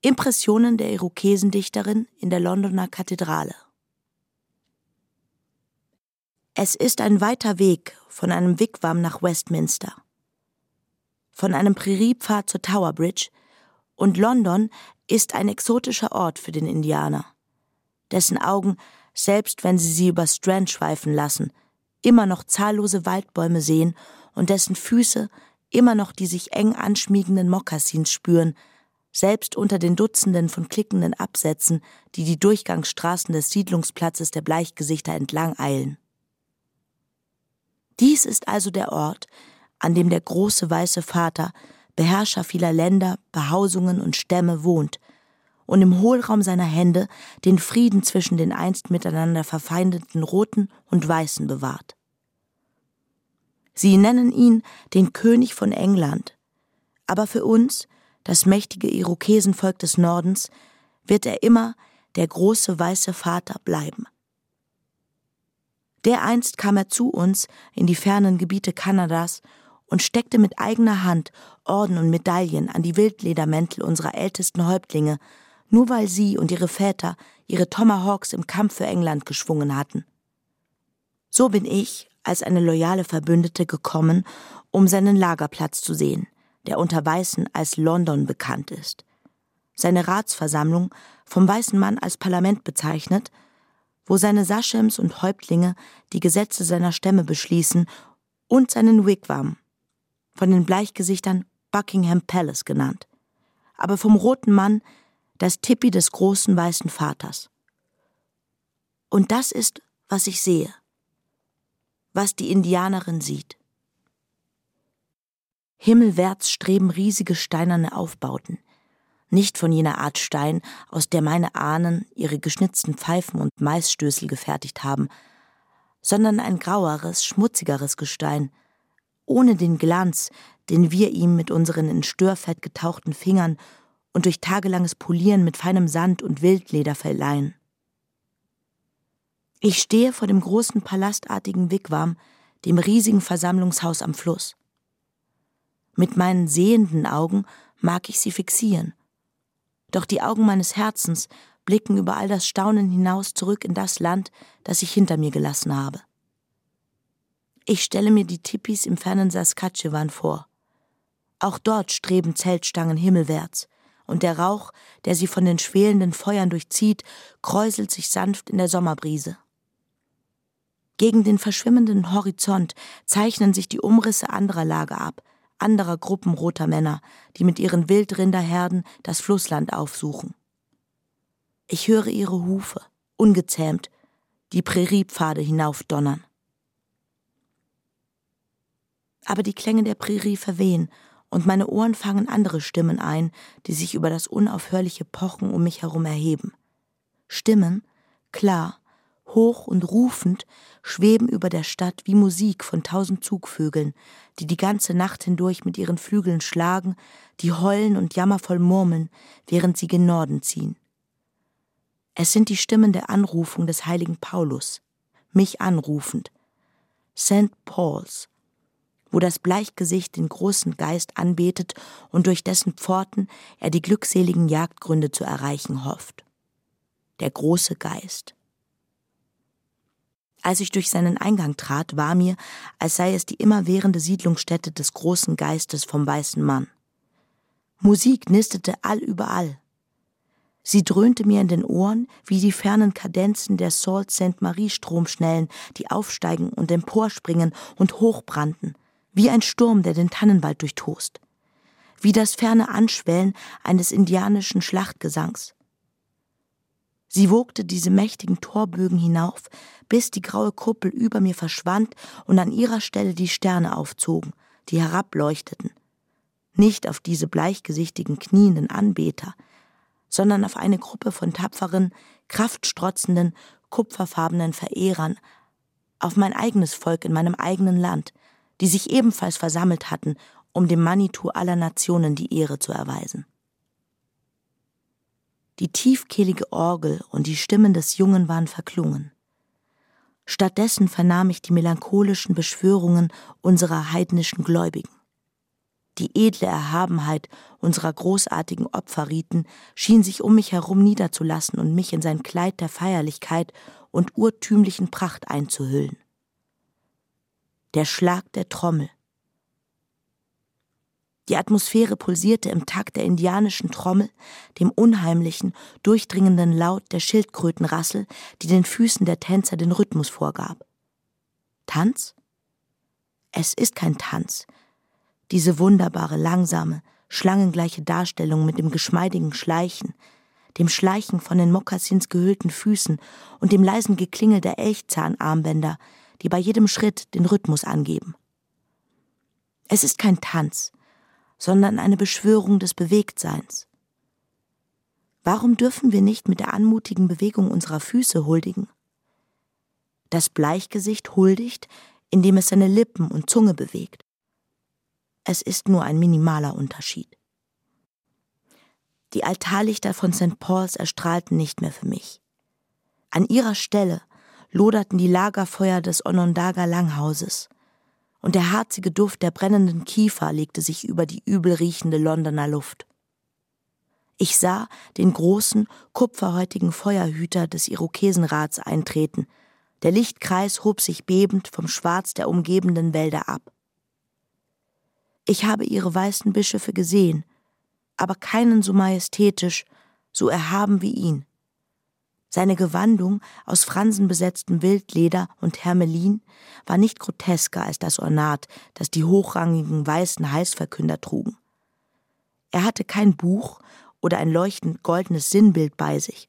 Speaker 6: Impressionen der Irokesendichterin in der Londoner Kathedrale Es ist ein weiter Weg von einem Wigwam nach Westminster. Von einem Präriepfad zur Tower Bridge und London ist ein exotischer Ort für den Indianer, dessen Augen, selbst wenn sie sie über Strand schweifen lassen, immer noch zahllose Waldbäume sehen und dessen Füße immer noch die sich eng anschmiegenden Mokassins spüren, selbst unter den Dutzenden von klickenden Absätzen, die die Durchgangsstraßen des Siedlungsplatzes der Bleichgesichter entlang eilen. Dies ist also der Ort, an dem der große weiße Vater Beherrscher vieler Länder, Behausungen und Stämme wohnt und im Hohlraum seiner Hände den Frieden zwischen den einst miteinander verfeindeten Roten und Weißen bewahrt. Sie nennen ihn den König von England, aber für uns, das mächtige Irokesenvolk des Nordens, wird er immer der große weiße Vater bleiben. Dereinst kam er zu uns in die fernen Gebiete Kanadas und steckte mit eigener Hand Orden und Medaillen an die Wildledermäntel unserer ältesten Häuptlinge, nur weil sie und ihre Väter ihre Tomahawks im Kampf für England geschwungen hatten. So bin ich als eine loyale Verbündete gekommen, um seinen Lagerplatz zu sehen, der unter Weißen als London bekannt ist. Seine Ratsversammlung, vom weißen Mann als Parlament bezeichnet, wo seine Saschems und Häuptlinge die Gesetze seiner Stämme beschließen und seinen Wigwam, von den Bleichgesichtern Buckingham Palace genannt, aber vom roten Mann das Tippi des großen weißen Vaters. Und das ist, was ich sehe, was die Indianerin sieht. Himmelwärts streben riesige steinerne Aufbauten, nicht von jener Art Stein, aus der meine Ahnen ihre geschnitzten Pfeifen und Maisstößel gefertigt haben, sondern ein graueres, schmutzigeres Gestein, ohne den Glanz, den wir ihm mit unseren in Störfett getauchten Fingern und durch tagelanges Polieren mit feinem Sand und Wildleder verleihen. Ich stehe vor dem großen palastartigen Wigwam, dem riesigen Versammlungshaus am Fluss. Mit meinen sehenden Augen mag ich sie fixieren, doch die Augen meines Herzens blicken über all das Staunen hinaus zurück in das Land, das ich hinter mir gelassen habe. Ich stelle mir die Tipis im fernen Saskatchewan vor. Auch dort streben Zeltstangen himmelwärts, und der Rauch, der sie von den schwelenden Feuern durchzieht, kräuselt sich sanft in der Sommerbrise. Gegen den verschwimmenden Horizont zeichnen sich die Umrisse anderer Lager ab, anderer Gruppen roter Männer, die mit ihren Wildrinderherden das Flussland aufsuchen. Ich höre ihre Hufe, ungezähmt, die Präriepfade hinaufdonnern. Aber die Klänge der Prärie verwehen, und meine Ohren fangen andere Stimmen ein, die sich über das unaufhörliche Pochen um mich herum erheben. Stimmen, klar, hoch und rufend, schweben über der Stadt wie Musik von tausend Zugvögeln, die die ganze Nacht hindurch mit ihren Flügeln schlagen, die heulen und jammervoll murmeln, während sie gen Norden ziehen. Es sind die Stimmen der Anrufung des heiligen Paulus, mich anrufend. St. Paul's, wo das Bleichgesicht den großen Geist anbetet und durch dessen Pforten er die glückseligen Jagdgründe zu erreichen hofft. Der große Geist. Als ich durch seinen Eingang trat, war mir, als sei es die immerwährende Siedlungsstätte des großen Geistes vom weißen Mann. Musik nistete allüberall. Sie dröhnte mir in den Ohren wie die fernen Kadenzen der Sault Ste. Marie Stromschnellen, die aufsteigen und emporspringen und hochbrannten, wie ein Sturm, der den Tannenwald durchtost, wie das ferne Anschwellen eines indianischen Schlachtgesangs. Sie wogte diese mächtigen Torbögen hinauf, bis die graue Kuppel über mir verschwand und an ihrer Stelle die Sterne aufzogen, die herableuchteten. Nicht auf diese bleichgesichtigen, knienden Anbeter, sondern auf eine Gruppe von tapferen, kraftstrotzenden, kupferfarbenen Verehrern, auf mein eigenes Volk in meinem eigenen Land, die sich ebenfalls versammelt hatten, um dem Manitou aller Nationen die Ehre zu erweisen. Die tiefkehlige Orgel und die Stimmen des Jungen waren verklungen. Stattdessen vernahm ich die melancholischen Beschwörungen unserer heidnischen Gläubigen. Die edle Erhabenheit unserer großartigen Opferriten schien sich um mich herum niederzulassen und mich in sein Kleid der Feierlichkeit und urtümlichen Pracht einzuhüllen. Der Schlag der Trommel, die Atmosphäre pulsierte im Takt der indianischen Trommel, dem unheimlichen, durchdringenden Laut der Schildkrötenrassel, die den Füßen der Tänzer den Rhythmus vorgab. Tanz? Es ist kein Tanz. Diese wunderbare, langsame, schlangengleiche Darstellung mit dem geschmeidigen Schleichen, dem Schleichen von den Mokassins gehüllten Füßen und dem leisen Geklingel der Elchzahnarmbänder, die bei jedem Schritt den Rhythmus angeben. Es ist kein Tanz, sondern eine Beschwörung des Bewegtseins. Warum dürfen wir nicht mit der anmutigen Bewegung unserer Füße huldigen? Das Bleichgesicht huldigt, indem es seine Lippen und Zunge bewegt. Es ist nur ein minimaler Unterschied. Die Altarlichter von St. Paul's erstrahlten nicht mehr für mich. An ihrer Stelle loderten die Lagerfeuer des Onondaga Langhauses, und der harzige Duft der brennenden Kiefer legte sich über die übel riechende Londoner Luft. Ich sah den großen, kupferhäutigen Feuerhüter des Irokesenrats eintreten. Der Lichtkreis hob sich bebend vom Schwarz der umgebenden Wälder ab. Ich habe ihre weißen Bischöfe gesehen, aber keinen so majestätisch, so erhaben wie ihn. Seine Gewandung aus fransenbesetztem Wildleder und Hermelin war nicht grotesker als das Ornat, das die hochrangigen weißen Heißverkünder trugen. Er hatte kein Buch oder ein leuchtend goldenes Sinnbild bei sich.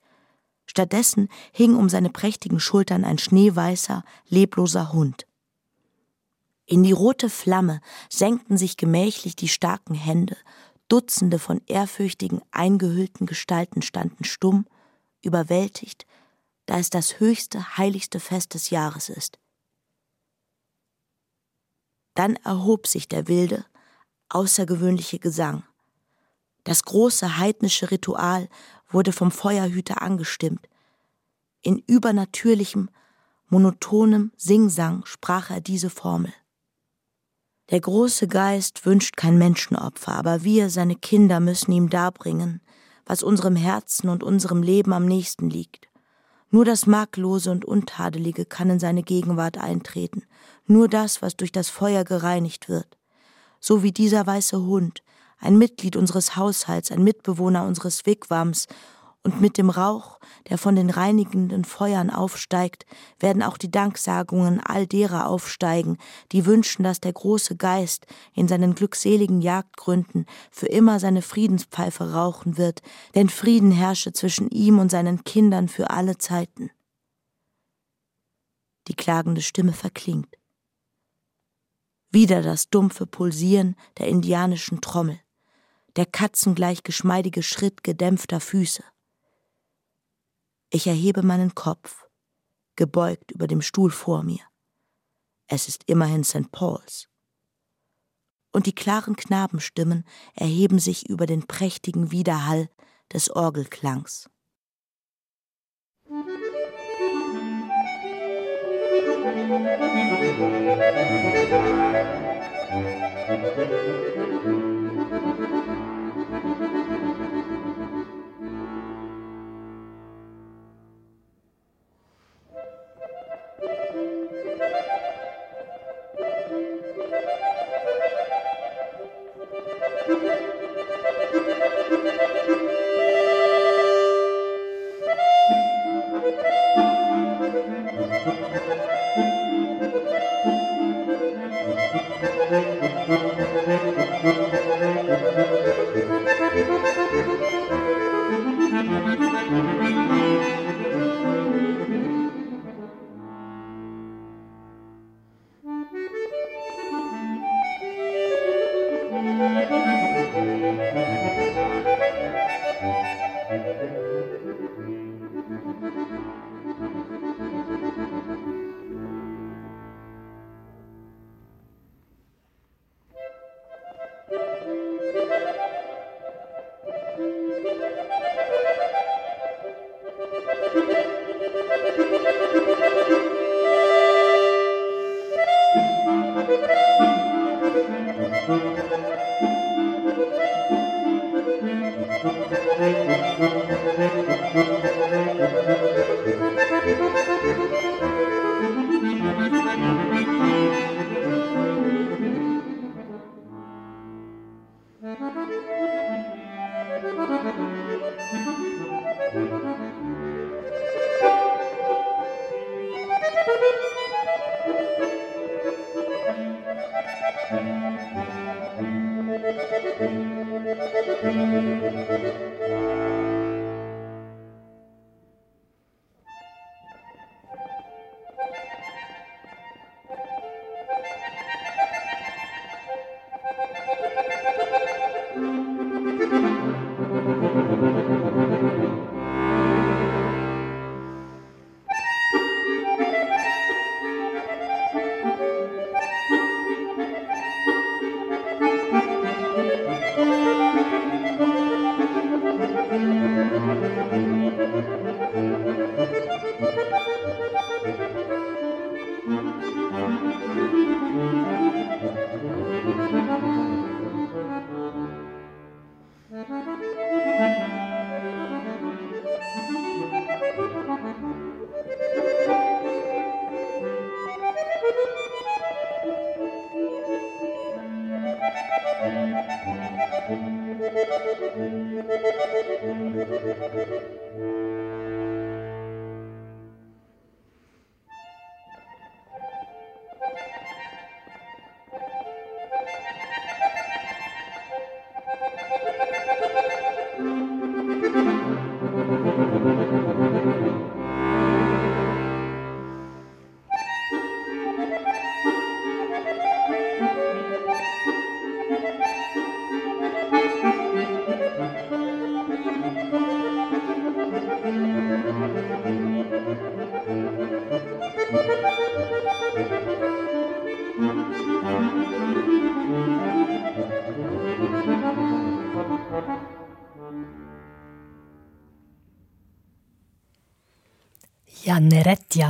Speaker 6: Stattdessen hing um seine prächtigen Schultern ein schneeweißer, lebloser Hund. In die rote Flamme senkten sich gemächlich die starken Hände, Dutzende von ehrfürchtigen, eingehüllten Gestalten standen stumm, überwältigt, da es das höchste, heiligste Fest des Jahres ist. Dann erhob sich der wilde, außergewöhnliche Gesang. Das große heidnische Ritual wurde vom Feuerhüter angestimmt. In übernatürlichem, monotonem Singsang sprach er diese Formel. Der große Geist wünscht kein Menschenopfer, aber wir, seine Kinder, müssen ihm darbringen, was unserem Herzen und unserem Leben am nächsten liegt. Nur das Marklose und Untadelige kann in seine Gegenwart eintreten, nur das, was durch das Feuer gereinigt wird. So wie dieser weiße Hund, ein Mitglied unseres Haushalts, ein Mitbewohner unseres Wigwams, und mit dem Rauch, der von den reinigenden Feuern aufsteigt, werden auch die Danksagungen all derer aufsteigen, die wünschen, dass der große Geist in seinen glückseligen Jagdgründen für immer seine Friedenspfeife rauchen wird, denn Frieden herrsche zwischen ihm und seinen Kindern für alle Zeiten. Die klagende Stimme verklingt. Wieder das dumpfe Pulsieren der indianischen Trommel der katzengleich geschmeidige Schritt gedämpfter Füße. Ich erhebe meinen Kopf, gebeugt über dem Stuhl vor mir. Es ist immerhin St. Paul's. Und die klaren Knabenstimmen erheben sich über den prächtigen Widerhall des Orgelklangs. Musik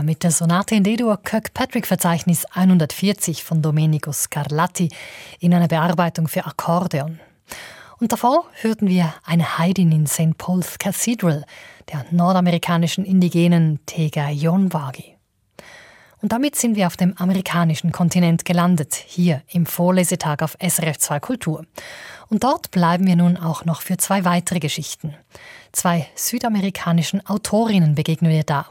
Speaker 1: Mit der Sonate in D-Dur Kirkpatrick-Verzeichnis 140 von Domenico Scarlatti in einer Bearbeitung für Akkordeon. Und davor hörten wir eine Heidin in St. Paul's Cathedral der nordamerikanischen indigenen Tega Yonwagi. Und damit sind wir auf dem amerikanischen Kontinent gelandet, hier im Vorlesetag auf SRF 2 Kultur. Und dort bleiben wir nun auch noch für zwei weitere Geschichten. Zwei südamerikanischen Autorinnen begegnen wir da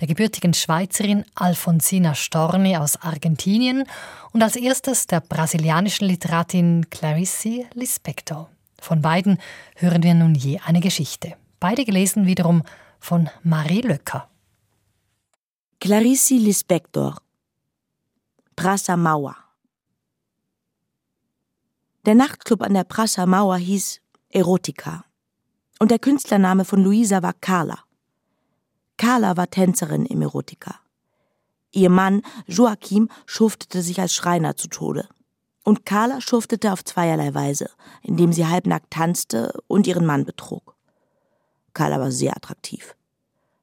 Speaker 1: der gebürtigen Schweizerin Alfonsina Storni aus Argentinien und als erstes der brasilianischen Literatin Clarice Lispector. Von beiden hören wir nun je eine Geschichte. Beide gelesen wiederum von Marie Löcker.
Speaker 6: Clarice Lispector Praça Mauer Der Nachtclub an der Praça Mauer hieß Erotica und der Künstlername von Luisa war Carla. Carla war Tänzerin im Erotika. Ihr Mann Joachim schuftete sich als Schreiner zu Tode. Und Carla schuftete auf zweierlei Weise, indem sie halbnackt tanzte und ihren Mann betrug. Carla war sehr attraktiv.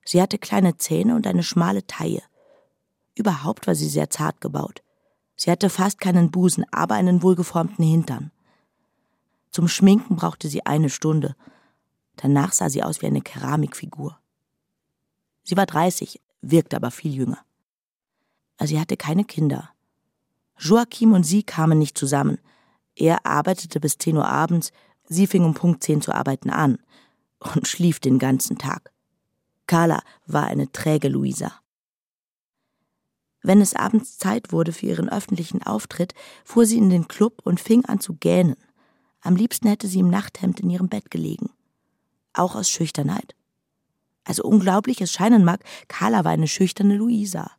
Speaker 6: Sie hatte kleine Zähne und eine schmale Taille. Überhaupt war sie sehr zart gebaut. Sie hatte fast keinen Busen, aber einen wohlgeformten Hintern. Zum Schminken brauchte sie eine Stunde. Danach sah sie aus wie eine Keramikfigur. Sie war 30, wirkte aber viel jünger. Sie hatte keine Kinder. Joachim und sie kamen nicht zusammen. Er arbeitete bis 10 Uhr abends, sie fing um Punkt 10 zu arbeiten an und schlief den ganzen Tag. Carla war eine träge Luisa. Wenn es abends Zeit wurde für ihren öffentlichen Auftritt, fuhr sie in den Club und fing an zu gähnen. Am liebsten hätte sie im Nachthemd in ihrem Bett gelegen. Auch aus Schüchternheit. Also unglaublich es scheinen mag, Carla war eine schüchterne Luisa.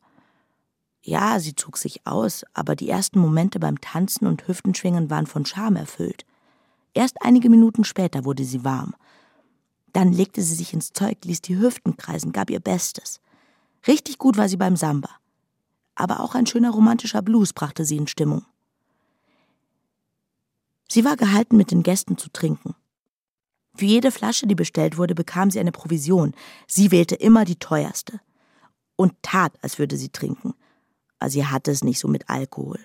Speaker 6: Ja, sie zog sich aus, aber die ersten Momente beim Tanzen und Hüftenschwingen waren von Scham erfüllt. Erst einige Minuten später wurde sie warm. Dann legte sie sich ins Zeug, ließ die Hüften kreisen, gab ihr Bestes. Richtig gut war sie beim Samba. Aber auch ein schöner romantischer Blues brachte sie in Stimmung. Sie war gehalten, mit den Gästen zu trinken. Für jede Flasche, die bestellt wurde, bekam sie eine Provision. Sie wählte immer die teuerste. Und tat, als würde sie trinken. Aber sie hatte es nicht so mit Alkohol.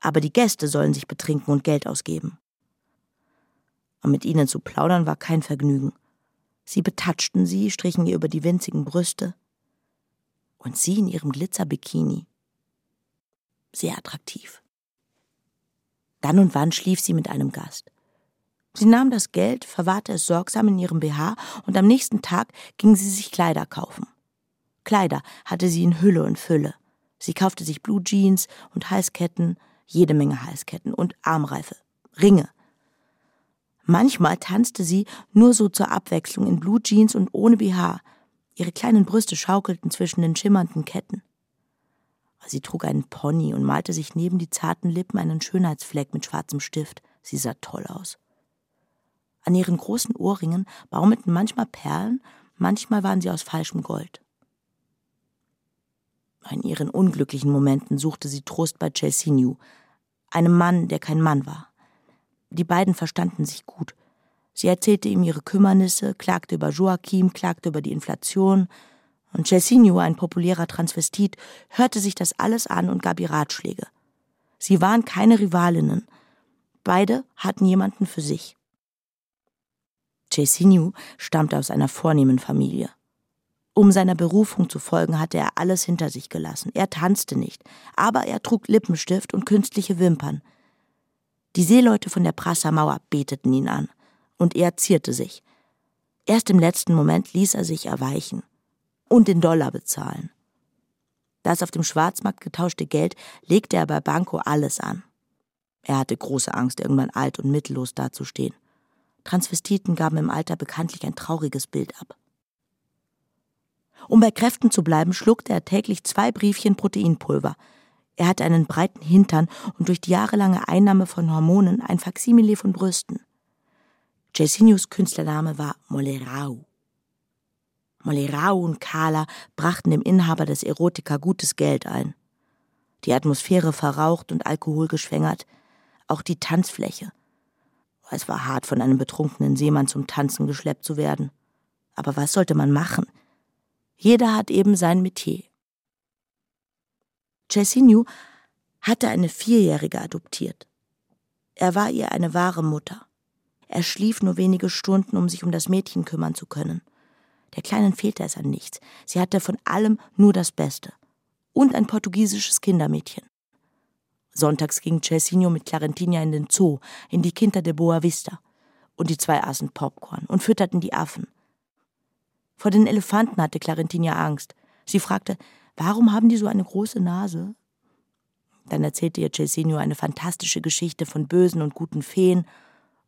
Speaker 6: Aber die Gäste sollen sich betrinken und Geld ausgeben. Und mit ihnen zu plaudern war kein Vergnügen. Sie betatschten sie, strichen ihr über die winzigen Brüste. Und sie in ihrem Glitzerbikini. Sehr attraktiv. Dann und wann schlief sie mit einem Gast. Sie nahm das Geld, verwahrte es sorgsam in ihrem BH und am nächsten Tag ging sie sich Kleider kaufen. Kleider hatte sie in Hülle und Fülle. Sie kaufte sich Blue Jeans und Halsketten, jede Menge Halsketten und Armreife, Ringe. Manchmal tanzte sie nur so zur Abwechslung in Blue Jeans und ohne BH. Ihre kleinen Brüste schaukelten zwischen den schimmernden Ketten. Sie trug einen Pony und malte sich neben die zarten Lippen einen Schönheitsfleck mit schwarzem Stift. Sie sah toll aus. An ihren großen Ohrringen baumelten manchmal Perlen, manchmal waren sie aus falschem Gold. In ihren unglücklichen Momenten suchte sie Trost bei Chelsea einem Mann, der kein Mann war. Die beiden verstanden sich gut. Sie erzählte ihm ihre Kümmernisse, klagte über Joachim, klagte über die Inflation. Und Cezinho, ein populärer Transvestit, hörte sich das alles an und gab ihr Ratschläge. Sie waren keine Rivalinnen. Beide hatten jemanden für sich. Cezinho stammte aus einer vornehmen Familie. Um seiner Berufung zu folgen, hatte er alles hinter sich gelassen. Er tanzte nicht, aber er trug Lippenstift und künstliche Wimpern. Die Seeleute von der Prasser beteten ihn an, und er zierte sich. Erst im letzten Moment ließ er sich erweichen und den Dollar bezahlen. Das auf dem Schwarzmarkt getauschte Geld legte er bei Banco alles an. Er hatte große Angst, irgendwann alt und mittellos dazustehen. Transvestiten gaben im Alter bekanntlich ein trauriges Bild ab. Um bei Kräften zu bleiben, schluckte er täglich zwei Briefchen Proteinpulver. Er hatte einen breiten Hintern und durch die jahrelange Einnahme von Hormonen ein Faksimile von Brüsten. Jessinius Künstlername war Molerau. Molerau und Kala brachten dem Inhaber des Erotika gutes Geld ein. Die Atmosphäre verraucht und alkoholgeschwängert, auch die Tanzfläche. Es war hart, von einem betrunkenen Seemann zum Tanzen geschleppt zu werden. Aber was sollte man machen? Jeder hat eben sein Metier. Cesinyu hatte eine Vierjährige adoptiert. Er war ihr eine wahre Mutter. Er schlief nur wenige Stunden, um sich um das Mädchen kümmern zu können. Der Kleinen fehlte es an nichts. Sie hatte von allem nur das Beste. Und ein portugiesisches Kindermädchen. Sonntags ging Cesinho mit Clarentina in den Zoo, in die Quinta de Boa Vista. Und die zwei aßen Popcorn und fütterten die Affen. Vor den Elefanten hatte Clarentina Angst. Sie fragte, warum haben die so eine große Nase? Dann erzählte ihr Cesinio eine fantastische Geschichte von bösen und guten Feen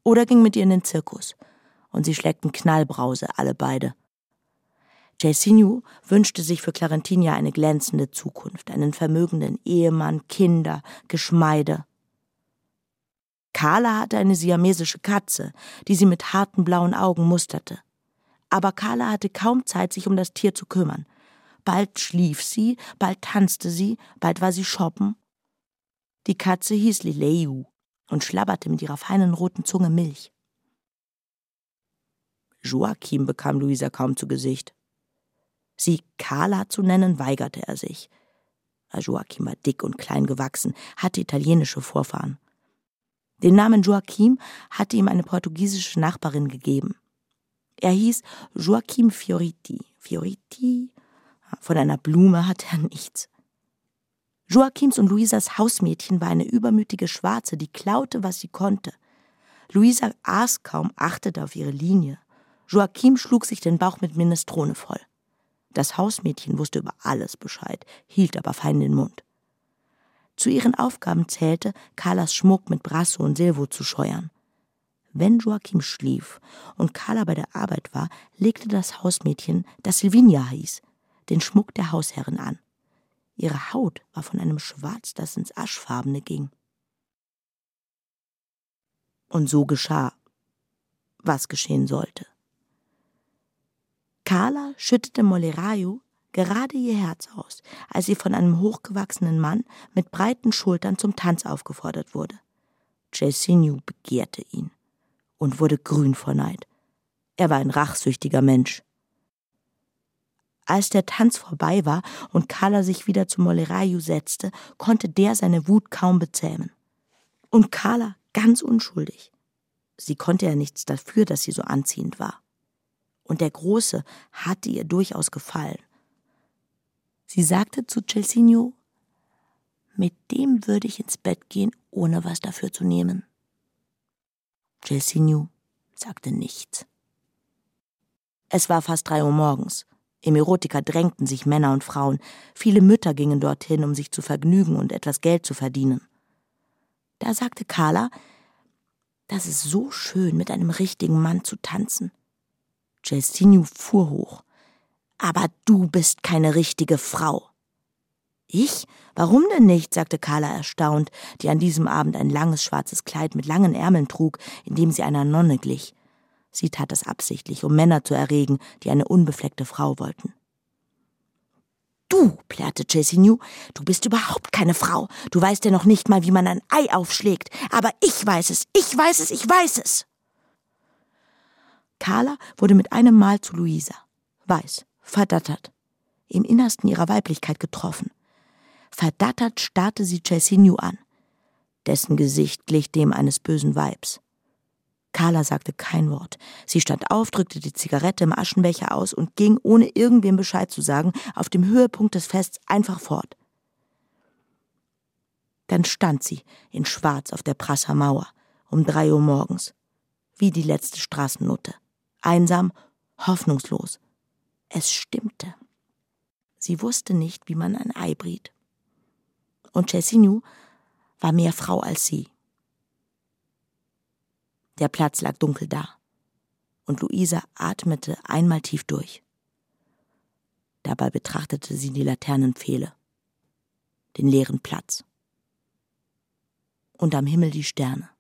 Speaker 6: oder ging mit ihr in den Zirkus. Und sie schleckten Knallbrause, alle beide. Cesinio wünschte sich für Clarentina eine glänzende Zukunft, einen vermögenden Ehemann, Kinder, Geschmeide. Carla hatte eine siamesische Katze, die sie mit harten blauen Augen musterte aber Carla hatte kaum Zeit, sich um das Tier zu kümmern. Bald schlief sie, bald tanzte sie, bald war sie shoppen. Die Katze hieß Lileu und schlabberte mit ihrer feinen roten Zunge Milch. Joachim bekam Luisa kaum zu Gesicht. Sie Carla zu nennen, weigerte er sich. Joachim war dick und klein gewachsen, hatte italienische Vorfahren. Den Namen Joachim hatte ihm eine portugiesische Nachbarin gegeben. Er hieß Joachim Fioriti. Fioriti? Von einer Blume hatte er nichts. Joachims und Luisas Hausmädchen war eine übermütige Schwarze, die klaute, was sie konnte. Luisa aß kaum, achtete auf ihre Linie. Joachim schlug sich den Bauch mit Minestrone voll. Das Hausmädchen wusste über alles Bescheid, hielt aber fein den Mund. Zu ihren Aufgaben zählte, Carlas Schmuck mit Brasso und Silvo zu scheuern. Wenn Joachim schlief und Carla bei der Arbeit war, legte das Hausmädchen, das Silvinia hieß, den Schmuck der Hausherrin an. Ihre Haut war von einem Schwarz, das ins Aschfarbene ging. Und so geschah, was geschehen sollte. Carla schüttete Moleraio gerade ihr Herz aus, als sie von einem hochgewachsenen Mann mit breiten Schultern zum Tanz aufgefordert wurde. Cesinyu begehrte ihn und wurde grün vor Neid. Er war ein rachsüchtiger Mensch. Als der Tanz vorbei war und Carla sich wieder zu Molerayu setzte, konnte der seine Wut kaum bezähmen. Und Carla ganz unschuldig. Sie konnte ja nichts dafür, dass sie so anziehend war. Und der Große hatte ihr durchaus gefallen. Sie sagte zu Celsinio, mit dem würde ich ins Bett gehen, ohne was dafür zu nehmen. Gelsinju sagte nichts. Es war fast drei Uhr morgens. Im Erotika drängten sich Männer und Frauen. Viele Mütter gingen dorthin, um sich zu vergnügen und etwas Geld zu verdienen. Da sagte Carla, das ist so schön, mit einem richtigen Mann zu tanzen. Gelsinju fuhr hoch. Aber du bist keine richtige Frau. Ich? Warum denn nicht? sagte Carla erstaunt, die an diesem Abend ein langes schwarzes Kleid mit langen Ärmeln trug, in dem sie einer Nonne glich. Sie tat das absichtlich, um Männer zu erregen, die eine unbefleckte Frau wollten. Du, plärrte New, du bist überhaupt keine Frau. Du weißt ja noch nicht mal, wie man ein Ei aufschlägt. Aber ich weiß es, ich weiß es, ich weiß es. Carla wurde mit einem Mal zu Luisa. Weiß, verdattert, im Innersten ihrer Weiblichkeit getroffen. Verdattert starrte sie Cesinio an. Dessen Gesicht glich dem eines bösen Weibs. Carla sagte kein Wort. Sie stand auf, drückte die Zigarette im Aschenbecher aus und ging, ohne irgendwem Bescheid zu sagen, auf dem Höhepunkt des Fests einfach fort. Dann stand sie in Schwarz auf der Prasser Mauer um drei Uhr morgens, wie die letzte Straßennutte, einsam, hoffnungslos. Es stimmte. Sie wusste nicht, wie man ein Ei briet. Und Cesinyu war mehr Frau als sie. Der Platz lag dunkel da, und Luisa atmete einmal tief durch. Dabei betrachtete sie die Laternenpfähle, den leeren Platz und am Himmel die Sterne.